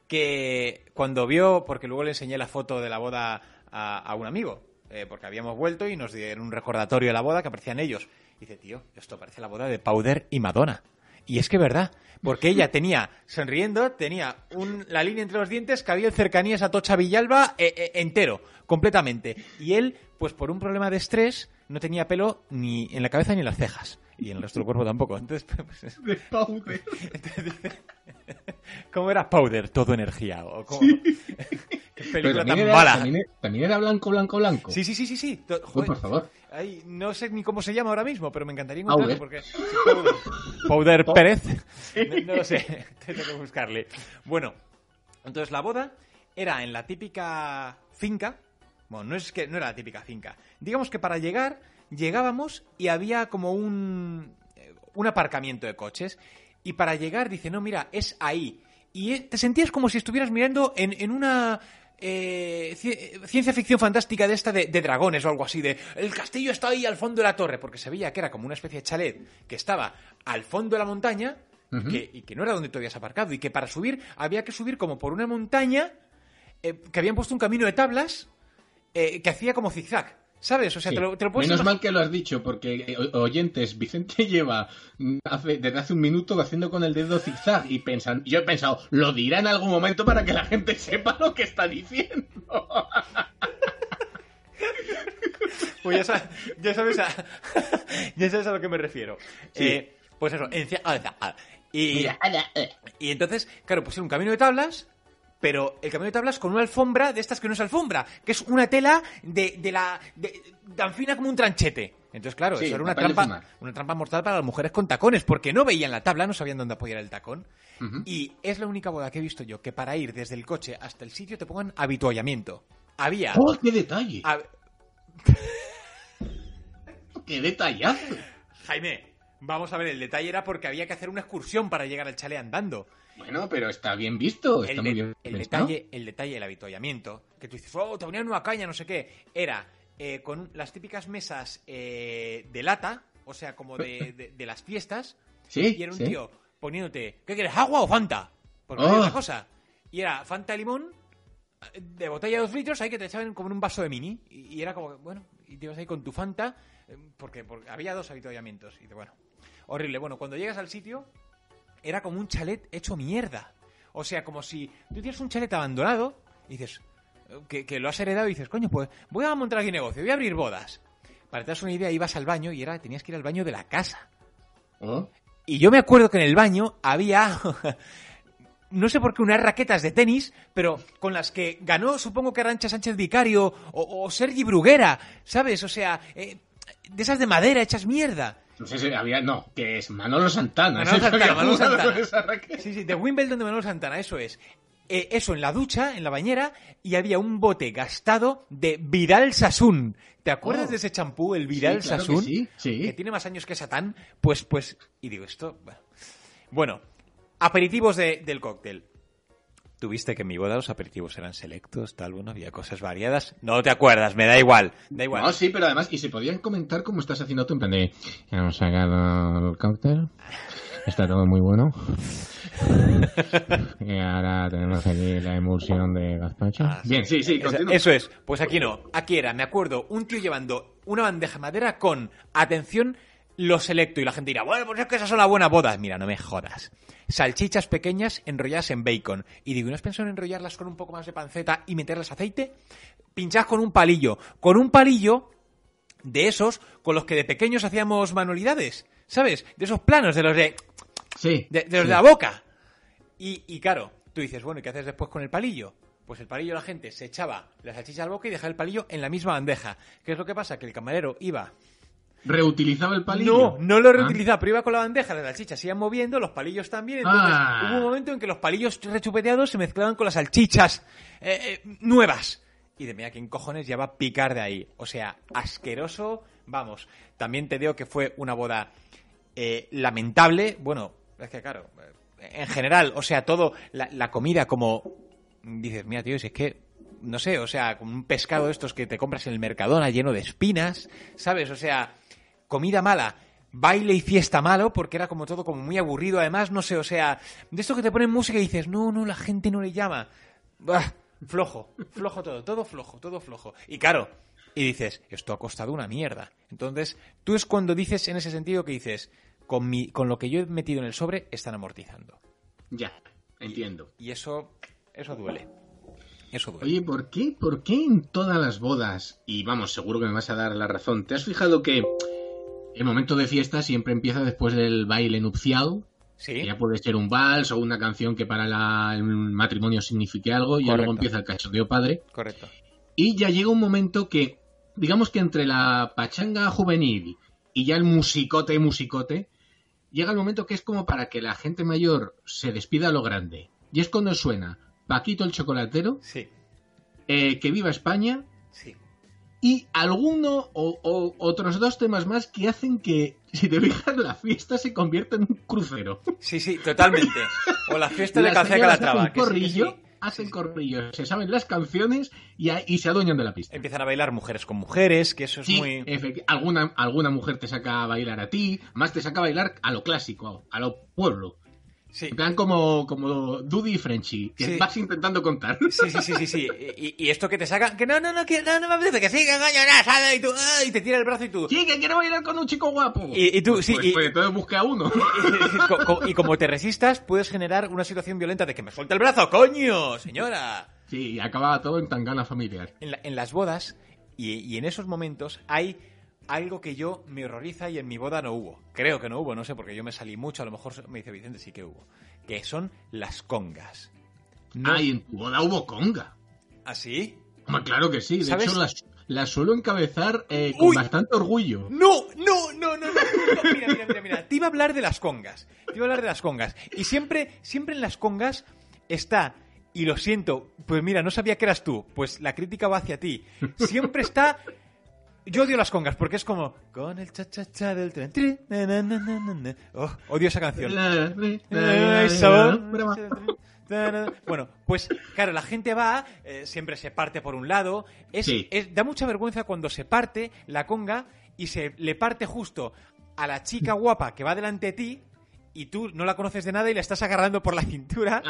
que cuando vio, porque luego le enseñé la foto de la boda a, a un amigo, eh, porque habíamos vuelto y nos dieron un recordatorio de la boda que aparecían ellos. Y dice, tío, esto parece la boda de Powder y Madonna. Y es que verdad, porque ella [laughs] tenía, sonriendo, tenía un- la línea entre los dientes que había el cercanías a Tocha Villalba eh, eh, entero, completamente. Y él, pues por un problema de estrés, no tenía pelo ni en la cabeza ni en las cejas. Y en el resto del cuerpo tampoco. Entonces, [laughs] pues, De powder. [laughs] ¿cómo era Powder? Todo energía. ¿O cómo? [laughs] Qué película también tan era, mala. También, era- también era blanco, blanco, blanco. Sí, sí, sí, sí, sí. Uy, joder, por favor. ay, no sé ni cómo se llama ahora mismo, pero me encantaría encontrarlo Powder. porque... sí, Powder. Powder Pow- Pérez. No, no lo sé, tengo que buscarle. Bueno, entonces la boda era en la típica finca. Bueno, no es que no era la típica finca. Digamos que para llegar, llegábamos y había como un, eh, un aparcamiento de coches. Y para llegar dice, no, mira, es ahí. Y te sentías como si estuvieras mirando en, en una eh, ci- ciencia ficción fantástica de esta de, de dragones o algo así, de el castillo está ahí al fondo de la torre, porque se veía que era como una especie de chalet que estaba al fondo de la montaña que- y que no era donde tú habías aparcado, y que para subir había que subir como por una montaña eh, que habían puesto un camino de tablas eh, que hacía como zigzag. ¿Sabes? O sea, Sí. te lo, te lo puedes Menos mal que lo has dicho, porque eh, oyentes, Vicente [laughs] lleva mm, hace- desde hace un minuto haciendo con el dedo zigzag y pensan, yo he pensado, lo dirá en algún momento para que la gente [laughs] sepa lo que está diciendo. [laughs] Pues ya sabes, ya sabes a, ya sabes a lo que me refiero. Sí. Eh, pues eso, encia- ah, y, eh. y entonces, claro, pusieron un camino de tablas, pero el camino de tablas con una alfombra de estas que no es alfombra, que es una tela de, de la de- tan fina como un tranchete. Entonces, claro, Sí, eso era una trampa, una trampa mortal para las mujeres con tacones, porque no veían la tabla, no sabían dónde apoyar el tacón. Y es la única boda que he visto yo que para ir desde el coche hasta el sitio te pongan habituallamiento. Había. ¡Oh, qué detalle! hab- [laughs] ¡Qué detallazo! Jaime, vamos a ver, el detalle era porque había que hacer una excursión para llegar al chalet andando. Bueno, pero está bien visto, está el, muy bien el detalle, el detalle del avituallamiento, que tú dices, oh, te ponían una caña, no sé qué, era eh, con las típicas mesas eh, de lata, o sea, como de, [laughs] de- de las fiestas, Sí, y era un sí. tío poniéndote, ¿qué quieres, agua o Fanta? Porque Oh. otra cosa. Y era Fanta de limón, de botella de dos litros, ahí que te echaban como en un vaso de mini, y, y era como, que, bueno, y te ibas ahí con tu Fanta, eh, porque, porque había dos avituallamientos, y de, bueno, horrible. Bueno, cuando llegas al sitio, era como un chalet hecho mierda. O sea, como si tú tienes un chalet abandonado y dices eh, que, que lo has heredado y dices, coño, pues voy a montar aquí negocio, voy a abrir bodas. Para que te das una idea, ibas al baño y era tenías que ir al baño de la casa. Oh. Y yo me acuerdo que en el baño había, [laughs] no sé por qué, unas raquetas de tenis, pero con las que ganó, supongo que Arancha Sánchez Vicario o, o Sergi Bruguera, ¿sabes? O sea, eh, de esas de madera hechas mierda. No sé si había, no, que es Manolo Santana. Manolo [laughs] Santana, Manolo. Sí, sí, de Wimbledon de Manolo Santana, eso es. eh, eso en la ducha, en la bañera, y había un bote gastado de Vidal Sassoon. ¿Te acuerdas Oh. de ese champú, el Vidal Sí, claro que Sassoon? sí, sí. Que tiene más años que Satán. Pues, pues, y digo, esto. Bueno, Bueno, aperitivos de- del cóctel. ¿Tuviste que en mi boda los aperitivos eran selectos, tal, bueno, había cosas variadas? No te acuerdas, me da igual, da igual. No, sí, pero además, y se podían comentar cómo estás haciendo tú en plan de. Hemos sacado el cóctel. Está todo muy bueno. [laughs] Y ahora tenemos aquí la emulsión de gazpacho. Bien, sí, sí, continúa. eso es. Pues aquí no. Aquí era, me acuerdo, un tío llevando una bandeja de madera con, atención, lo selecto. Y la gente dirá, bueno, pues es que esas son las buenas bodas. Mira, no me jodas. Salchichas pequeñas enrolladas en bacon. Y digo, ¿no has pensado en enrollarlas con un poco más de panceta y meterlas aceite? Pinchás con un palillo. Con un palillo de esos con los que de pequeños hacíamos manualidades. ¿Sabes? De esos planos, de los de... Sí. De, de los sí. de la boca. Y, y claro, tú dices, bueno, ¿y qué haces después con el palillo? Pues el palillo la gente se echaba la salchicha al boca y dejaba el palillo en la misma bandeja. ¿Qué es lo que pasa? Que el camarero iba... ¿Reutilizaba el palillo? No, no lo Ah. reutilizaba, pero iba con la bandeja, las salchichas se iban moviendo, los palillos también. Entonces Ah. hubo un momento en que los palillos rechupeteados se mezclaban con las salchichas eh, eh, nuevas. Y de mira, ¿quién cojones ya va a picar de ahí? O sea, asqueroso, vamos. También te digo que fue una boda eh, lamentable. Bueno, es que claro, en general, o sea, todo, la, la comida como... Dices, mira, tío, si es que, no sé, o sea, como un pescado de estos que te compras en el Mercadona lleno de espinas, ¿sabes? O sea, comida mala. Baile y fiesta malo, porque era como todo como muy aburrido, además, no sé, o sea, de esto que te ponen música y dices, no, no, la gente no le llama. Bah, flojo, flojo todo, todo flojo, todo flojo. Y claro, y dices, esto ha costado una mierda. Entonces, tú es cuando dices en ese sentido que dices, con, mi, con lo que yo he metido en el sobre, están amortizando. Ya, entiendo. Y eso, eso duele. Eso duele. Oye, ¿por qué? ¿Por qué en todas las bodas? Y vamos, seguro que me vas a dar la razón. ¿Te has fijado que el momento de fiesta siempre empieza después del baile nupcial? Sí. Que ya puede ser un vals o una canción que para la- el matrimonio signifique algo y ya luego empieza el cachondeo padre. Correcto. Y ya llega un momento que, digamos que entre la pachanga juvenil y ya el musicote musicote, llega el momento que es como para que la gente mayor se despida a lo grande. Y es cuando suena Paquito el chocolatero, Sí. eh, que viva España Sí. Y alguno o, o otros dos temas más que hacen que, si te fijas, la fiesta se convierta en un crucero. Sí, sí, totalmente. O la fiesta de señoras Calatrava. hacen que corrillo, sí. hacen corrillo, se saben las canciones y, a- y se adueñan de la pista. Empiezan a bailar mujeres con mujeres, que eso es Sí, muy... alguna, alguna mujer te saca a bailar a ti, más te saca a bailar a lo clásico, a lo pueblo. Sí. En plan como, como Dudy y Frenchy, que Sí. vas intentando contar. Sí, sí, sí, sí, sí. Y, y esto que te saca, que no, no, no, que no, no me apetece, que sí, que coño, no, ¿sabes? Y tú, ah, y te tira el brazo y tú... Sí, que quiero bailar con un chico guapo. Y, y tú, sí, Pues, y, pues entonces busca a uno. [laughs] y co- co- y como te resistas, puedes generar una situación violenta de que me suelta el brazo, coño, señora. Sí, y acaba todo en tangana familiar. En, la- en las bodas y, y en esos momentos hay algo que yo me horroriza y en mi boda no hubo. Creo que no hubo, no sé, porque yo me salí mucho, a lo mejor me dice Vicente, sí que hubo. Que son las congas. No- Ay, en tu boda hubo conga. ¿Ah, sí? Hombre, claro que sí. De ¿Sabes? hecho, las, las suelo encabezar eh, con bastante orgullo. No, no, no, no, no, no. Mira, mira, mira, mira. Te iba a hablar de las congas. Te iba a hablar de las congas. Y siempre, siempre en las congas está, y lo siento, pues mira, no sabía que eras tú. Pues la crítica va hacia ti. Siempre está. Yo odio las congas porque es como. Con el cha-cha-cha del tren. tri, na, na, na, na, na, na. Oh, odio esa canción. Bueno, pues claro, la gente va, eh, siempre se parte por un lado. Es, Sí. es- da mucha vergüenza cuando se parte la conga y se le parte justo a la chica guapa que va delante de ti y tú no la conoces de nada y la estás agarrando por la cintura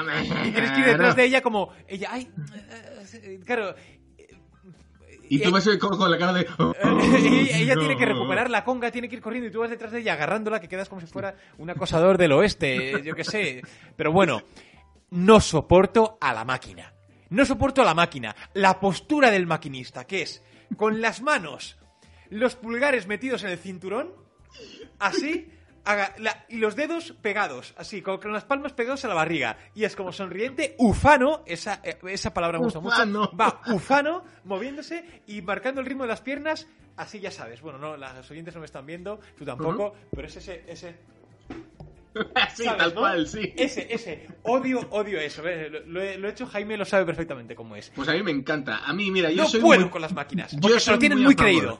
y tienes que ir detrás de ella como ella, ay, eh, claro, Y tú vas con, con la cara de... "Oh, [laughs] y ella no". tiene que recuperar la conga, tiene que ir corriendo y tú vas detrás de ella agarrándola que quedas como si fuera un acosador del oeste, yo qué sé. Pero bueno, no soporto a la máquina. No soporto a la máquina. La postura del maquinista, que es con las manos, los pulgares metidos en el cinturón, así, haga- la- y los dedos pegados, así, con, con las palmas pegados a la barriga. Y es como sonriente, ufano, esa, eh, esa palabra me gusta Ufano. mucho. Va, ufano, moviéndose y marcando el ritmo de las piernas, así ya sabes. Bueno, no, las oyentes no me están viendo, tú tampoco, pero es ese, ese, [laughs] Sí, ¿Sabes, tal no? cual, sí. Ese, ese. Odio, odio eso. Lo, lo he hecho, Jaime lo sabe perfectamente cómo es. Pues a mí me encanta. A mí, mira, yo no soy puedo muy- con las máquinas. Yo se soy lo tienen muy muy, creído.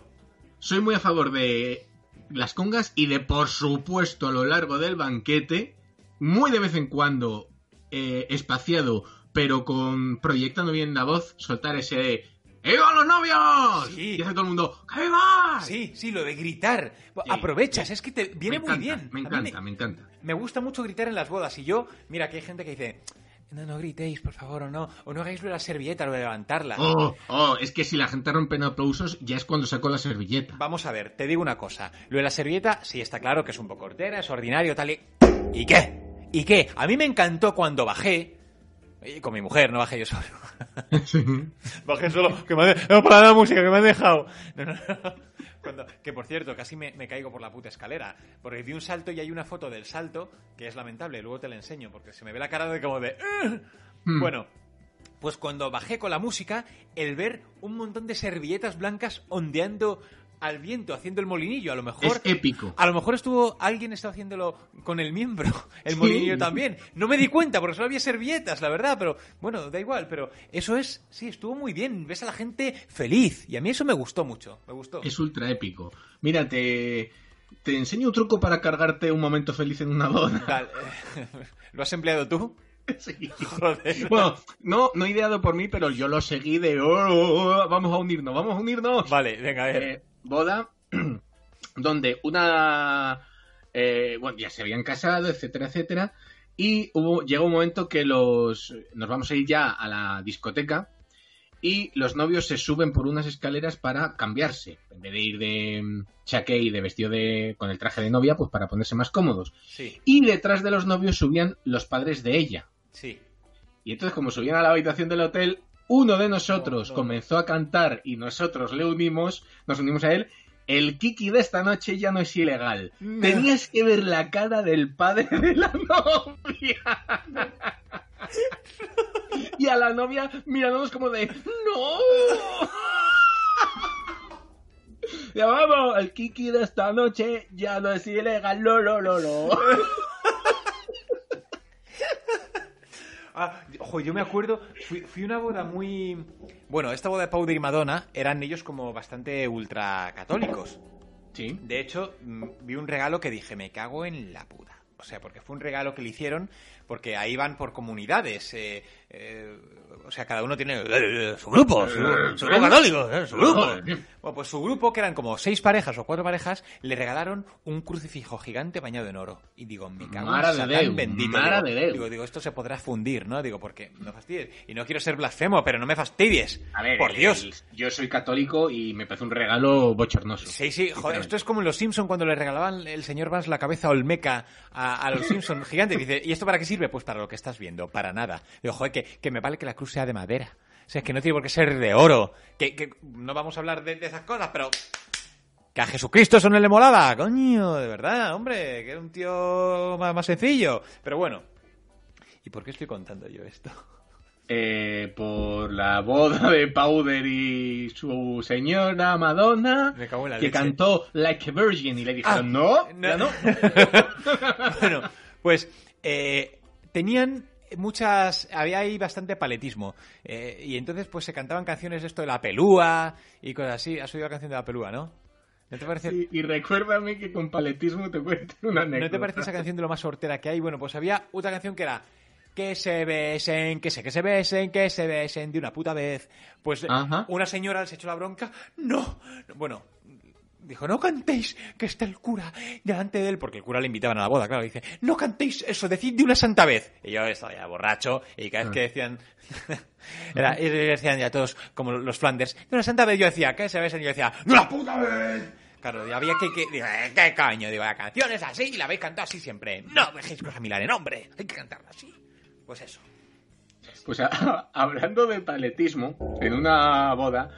Soy muy a favor de las congas y de, por supuesto, a lo largo del banquete, muy de vez en cuando, eh, espaciado, pero con proyectando bien la voz, soltar ese ¡Viva los novios! Y hace todo el mundo ¡Que viva! Sí, sí, lo de gritar. Aprovechas, es que te viene Me muy bien. Me encanta, me encanta. Me gusta mucho gritar en las bodas. Y yo, mira, que hay gente que dice, no, no gritéis, por favor, o no. O no hagáis lo de la servilleta, lo de levantarla. Oh, oh, es que si la gente rompe en aplausos, ya es cuando sacó la servilleta. Vamos a ver, te digo una cosa. Lo de la servilleta, sí está claro que es un poco hortera, es ordinario, tal y... ¿Y qué? ¿Y qué? A mí me encantó cuando bajé... y Con mi mujer, no bajé yo solo. [laughs] Bajé solo, que me han no, para la música, que me han dejado. No, no, no. Cuando- que por cierto, casi me, me caigo por la puta escalera. Porque di un salto y hay una foto del salto que es lamentable. Luego te la enseño porque se me ve la cara de como de. Hmm. Bueno, pues cuando bajé con la música, el ver un montón de servilletas blancas ondeando al viento, haciendo el molinillo, a lo mejor. Es épico. A lo mejor estuvo alguien estaba haciéndolo con el miembro, [laughs] el Sí. molinillo también. No me di cuenta porque solo había servilletas, la verdad, pero bueno, da igual, pero eso es, sí, estuvo muy bien. Ves a la gente feliz y a mí eso me gustó mucho, me gustó. Es ultra épico. Mira, te, te enseño un truco para cargarte un momento feliz en una boda. [laughs] [laughs] ¿Lo has empleado tú? Sí. Joder. Bueno, no, no ideado por mí, pero yo lo seguí de "Oh, oh, oh, vamos a unirnos, vamos a unirnos. Vale, venga, a ver. Eh, boda [clears throat] donde una eh, bueno, ya se habían casado, etcétera, etcétera, y hubo, llegó un momento que los nos vamos a ir ya a la discoteca y los novios se suben por unas escaleras para cambiarse, en vez de ir de mm, chaqué y de vestido de con el traje de novia, pues para ponerse más cómodos. Sí, Y detrás de los novios subían los padres de ella. sí. Y entonces, como subían a la habitación del hotel, uno de nosotros comenzó a cantar y nosotros le unimos, nos unimos a él. El Kiki de esta noche ya no es ilegal. No. [laughs] Tenías que ver la cara del padre de la novia. [laughs] y a la novia mirándonos como de ¡No! [laughs] Ya vamos, el Kiki de esta noche ya no es ilegal. Lo, lo, lo, lo. Ah, ojo, yo me acuerdo, fui, fui una boda muy... Bueno, esta boda de Powder y Madonna eran ellos como bastante ultra católicos. Sí. De hecho, mm, vi un regalo que dije, me cago en la puta. O sea, porque fue un regalo que le hicieron, porque ahí van por comunidades. eh, eh, o sea, cada uno tiene eh, su grupo, su, su grupo católico, eh, su grupo. Bueno, pues su grupo, que eran como seis parejas o cuatro parejas, le regalaron un crucifijo gigante bañado en oro. Y digo, me cago de bendito. mare digo, de Déu. digo, digo, esto se podrá fundir, ¿no? Digo, porque no fastidies. Y no quiero ser blasfemo, pero no me fastidies. A ver, por el- Dios. el- yo soy católico y me parece un regalo bochornoso. Sí, sí, joder, esto es como en Los Simpson cuando le regalaban el señor Vance la cabeza olmeca a, a los Simpson [laughs] gigante. Dice, ¿y esto para qué sirve? Pues para lo que estás viendo, para nada. Digo, joder, que, que me vale que la cruz sea de madera. O sea, que no tiene por qué ser de oro. Que, que no vamos a hablar de, de esas cosas, pero... Que a Jesucristo eso no le molaba, coño, de verdad, hombre, que era un tío más, más sencillo. Pero bueno, ¿y por qué estoy contando yo esto? [laughs] Eh, por la boda de Powder y su señora Madonna, Me cago en la que leche. cantó Like a Virgin y le dijeron, Ah, no, no. ya no. [laughs] bueno, pues eh, tenían muchas había ahí bastante paletismo eh, y entonces pues se cantaban canciones de esto de la pelúa y cosas así has oído la canción de la pelúa no ¿No te parece Y, y recuérdame que con paletismo te cuento una anécdota. ¿No te parece esa canción de lo más sortera que hay? Bueno, pues había otra canción que era que se besen, que se, que se besen, que se besen de una puta vez. Pues Ajá. una señora se echó la bronca. No, bueno, dijo, no cantéis, que está el cura delante de él, porque el cura le invitaban a la boda, claro, dice, no cantéis eso, decid de una santa vez. Y yo estaba ya borracho, y cada vez que decían, [laughs] era, y decían ya todos, como los Flanders, de una santa vez yo decía, que se y yo decía, de una puta vez. Claro, había que, que digo, "Eh, ¿qué coño? Digo, la canción es así y la habéis cantado así siempre. No dejéis cosas milares, hombre, hay que cantarla así. Pues eso. Pues a- [laughs] hablando de paletismo, en una boda,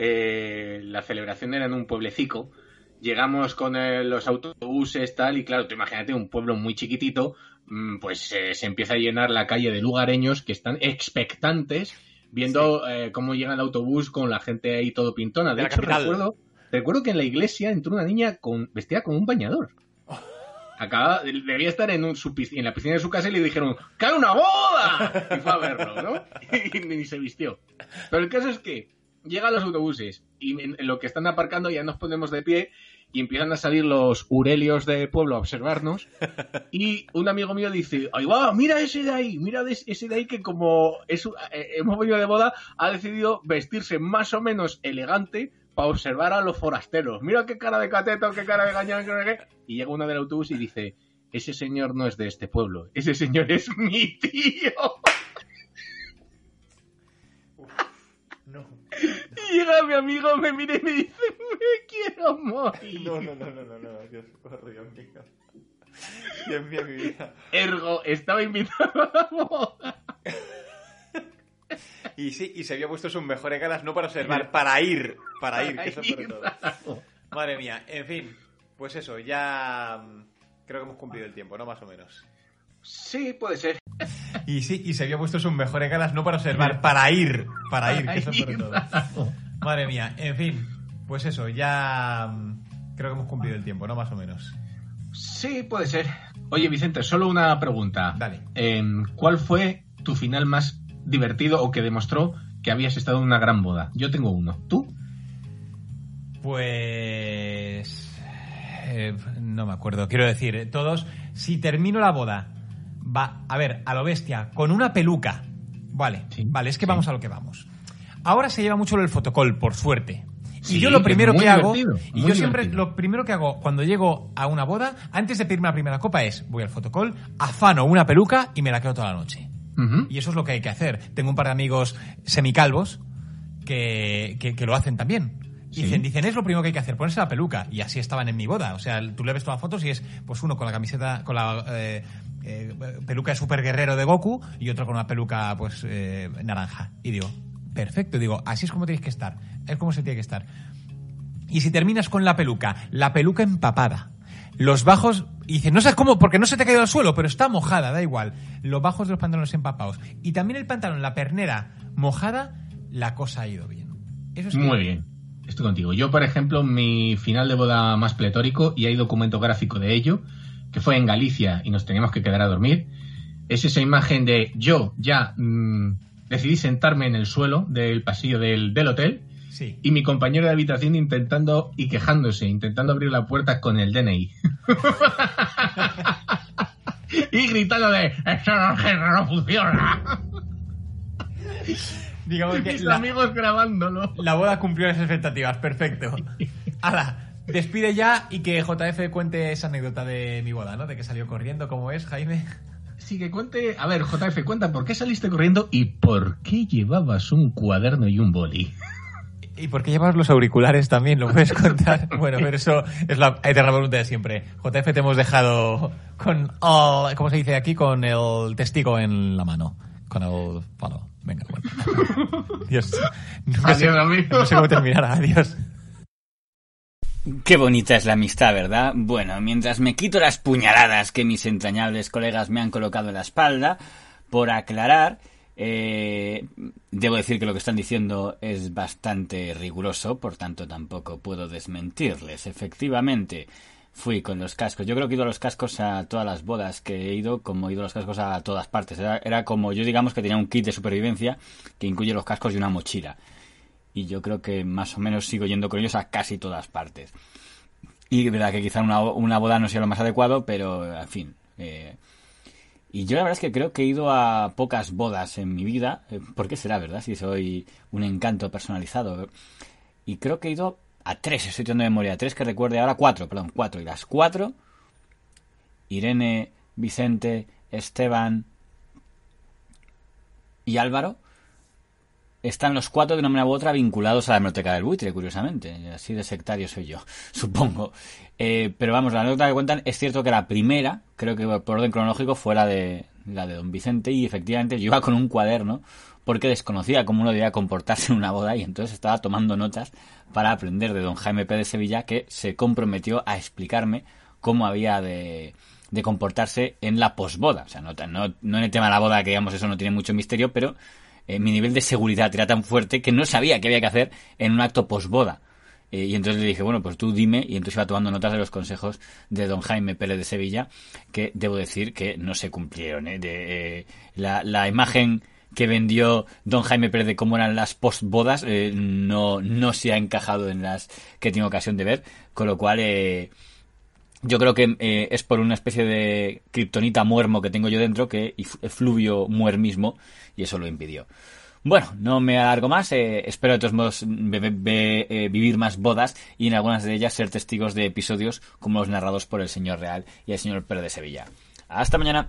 eh, la celebración era en un pueblecico. Llegamos con eh, los autobuses, tal, y claro, tú imagínate un pueblo muy chiquitito, mm, pues eh, se empieza a llenar la calle de lugareños que están expectantes viendo cómo llega el autobús con la gente ahí todo pintona. De, hecho, recuerdo, recuerdo que en la iglesia entró una niña con, vestida con un bañador. [laughs] acaba, debía estar en, un, su, piscina, en la piscina de su casa y le dijeron, ¡cae una boda! Y fue a verlo, ¿no? [laughs] Y ni se vistió. Pero el caso es que llegan los autobuses y en, lo que están aparcando ya nos ponemos de pie y empiezan a salir los urelios de pueblo a observarnos [laughs] y un amigo mío dice, ¡ay va! Mira ese de ahí, mira ese de ahí que como es, un- eh, hemos venido de boda ha decidido vestirse más o menos elegante para observar a los forasteros. Mira qué cara de cateto, qué cara de gañán, qué qué. Y llega uno del autobús y dice, ese señor no es de este pueblo, ese señor es mi tío. Y llega mi amigo, me mira y me dice, me quiero morir. No, no, no, no, no, no, Dios, por Dios mío. Dios mío, mi vida. Ergo, estaba invitado a la boda. Y sí, y se había puesto sus mejores ganas no para observar, para ir, para ir, que eso sobre todo. Madre mía, en fin, pues eso, ya mm, creo que hemos cumplido el tiempo, ¿no? Más o menos. Sí, puede ser. Y sí, y se había puesto sus mejores ganas no para observar, para ir, para ir, que eso sobre todo. [laughs] Madre mía, en fin, pues eso, ya mm, creo que hemos cumplido el tiempo, ¿no? Más o menos. Sí, puede ser. Oye, Vicente, solo una pregunta. Dale. Em, ¿Cuál fue tu final más divertido o que demostró que habías estado en una gran boda? Yo tengo uno. ¿Tú? Pues... eh, no me acuerdo. Quiero decir, eh, todos, si termino la boda, va, a ver, a lo bestia, con una peluca. Vale, vale, es que vamos a lo que vamos. Ahora se lleva mucho el fotocall, por suerte. Y yo lo primero que hago, y yo siempre lo primero que hago cuando llego a una boda, antes de pedirme la primera copa es, voy al fotocall, afano una peluca y me la quedo toda la noche. Y eso es lo que hay que hacer. Tengo un par de amigos semicalvos que, que, que lo hacen también. Y dicen, dicen, es lo primero que hay que hacer, ponerse la peluca. Y así estaban en mi boda. O sea, tú le ves todas las fotos y es, pues uno con la camiseta, con la eh, eh, peluca super guerrero de Goku y otro con una peluca, pues, eh, naranja. Y digo, perfecto. Digo, así es como tenéis que estar. Es como se tiene que estar. Y si terminas con la peluca, la peluca empapada, los bajos, y dices, no sabes cómo, porque no se te ha caído al suelo, pero está mojada, da igual. Los bajos de los pantalones empapados. Y también el pantalón, la pernera mojada, la cosa ha ido bien. Eso es Muy bien. Estoy contigo. Yo, por ejemplo, mi final de boda más pletórico, y hay documento gráfico de ello, que fue en Galicia y nos teníamos que quedar a dormir, es esa imagen de yo ya mm, decidí sentarme en el suelo del pasillo del, del hotel Sí. y mi compañero de habitación intentando y quejándose, intentando abrir la puerta con el DNI. [laughs] y gritando de ¡Eso no, no funciona! Digamos [laughs] que Mis la, amigos grabándolo. la boda cumplió las expectativas, perfecto. [laughs] Hala, despide ya y que JF cuente esa anécdota de mi boda, ¿no? De que salió corriendo, ¿cómo es, Jaime? Sí, que cuente. A ver, JF, cuenta por qué saliste corriendo y por qué llevabas un cuaderno y un boli. ¿Y por qué llevas los auriculares también? ¿Lo puedes contar? [laughs] bueno, pero eso es la eterna pregunta de siempre. JF, te hemos dejado con el, ¿cómo se dice aquí? Con el testigo en la mano. Con el palo. Venga, bueno. [laughs] No sé, Adiós, amigo. no sé cómo terminar. Adiós. Qué bonita es la amistad, ¿verdad? Bueno, mientras me quito las puñaladas que mis entrañables colegas me han colocado en la espalda, por aclarar, eh, debo decir que lo que están diciendo es bastante riguroso, por tanto tampoco puedo desmentirles. Efectivamente, fui con los cascos. Yo creo que he ido a los cascos a todas las bodas que he ido, como he ido a los cascos a todas partes. Era, era como yo digamos que tenía un kit de supervivencia que incluye los cascos y una mochila y yo creo que más o menos sigo yendo con ellos a casi todas partes. Y verdad que quizá una, una boda no sea lo más adecuado, pero en fin. eh, y yo la verdad es que creo que he ido a pocas bodas en mi vida. eh, ¿Por qué será, verdad? Si soy un encanto personalizado. Y creo que he ido a tres, estoy tirando memoria. Tres que recuerde ahora, cuatro, perdón, cuatro. Y las cuatro, Irene, Vicente, Esteban y Álvaro, están los cuatro de una manera u otra vinculados a la biblioteca del buitre, curiosamente. Así de sectario soy yo, [laughs] supongo. Eh, pero vamos, la anécdota que cuentan es cierto que la primera, creo que por orden cronológico, fue la de, la de don Vicente y efectivamente yo iba con un cuaderno porque desconocía cómo uno debía comportarse en una boda y entonces estaba tomando notas para aprender de don Jaime P. de Sevilla que se comprometió a explicarme cómo había de, de comportarse en la posboda. O sea, no, no, no en el tema de la boda, que digamos eso no tiene mucho misterio, pero eh, mi nivel de seguridad era tan fuerte que no sabía qué había que hacer en un acto posboda. Eh, y entonces le dije, bueno, pues tú dime, y entonces iba tomando notas de los consejos de don Jaime Pérez de Sevilla, que debo decir que no se cumplieron. ¿eh? De, eh, la, la imagen que vendió don Jaime Pérez de cómo eran las postbodas eh, no, no se ha encajado en las que tengo ocasión de ver, con lo cual eh, yo creo que eh, es por una especie de kriptonita muermo que tengo yo dentro que y fluvio muermismo y eso lo impidió. Bueno, no me alargo más. eh, espero de todos modos eh, vivir más bodas y en algunas de ellas ser testigos de episodios como los narrados por el señor Real y el señor Pérez de Sevilla. Hasta mañana.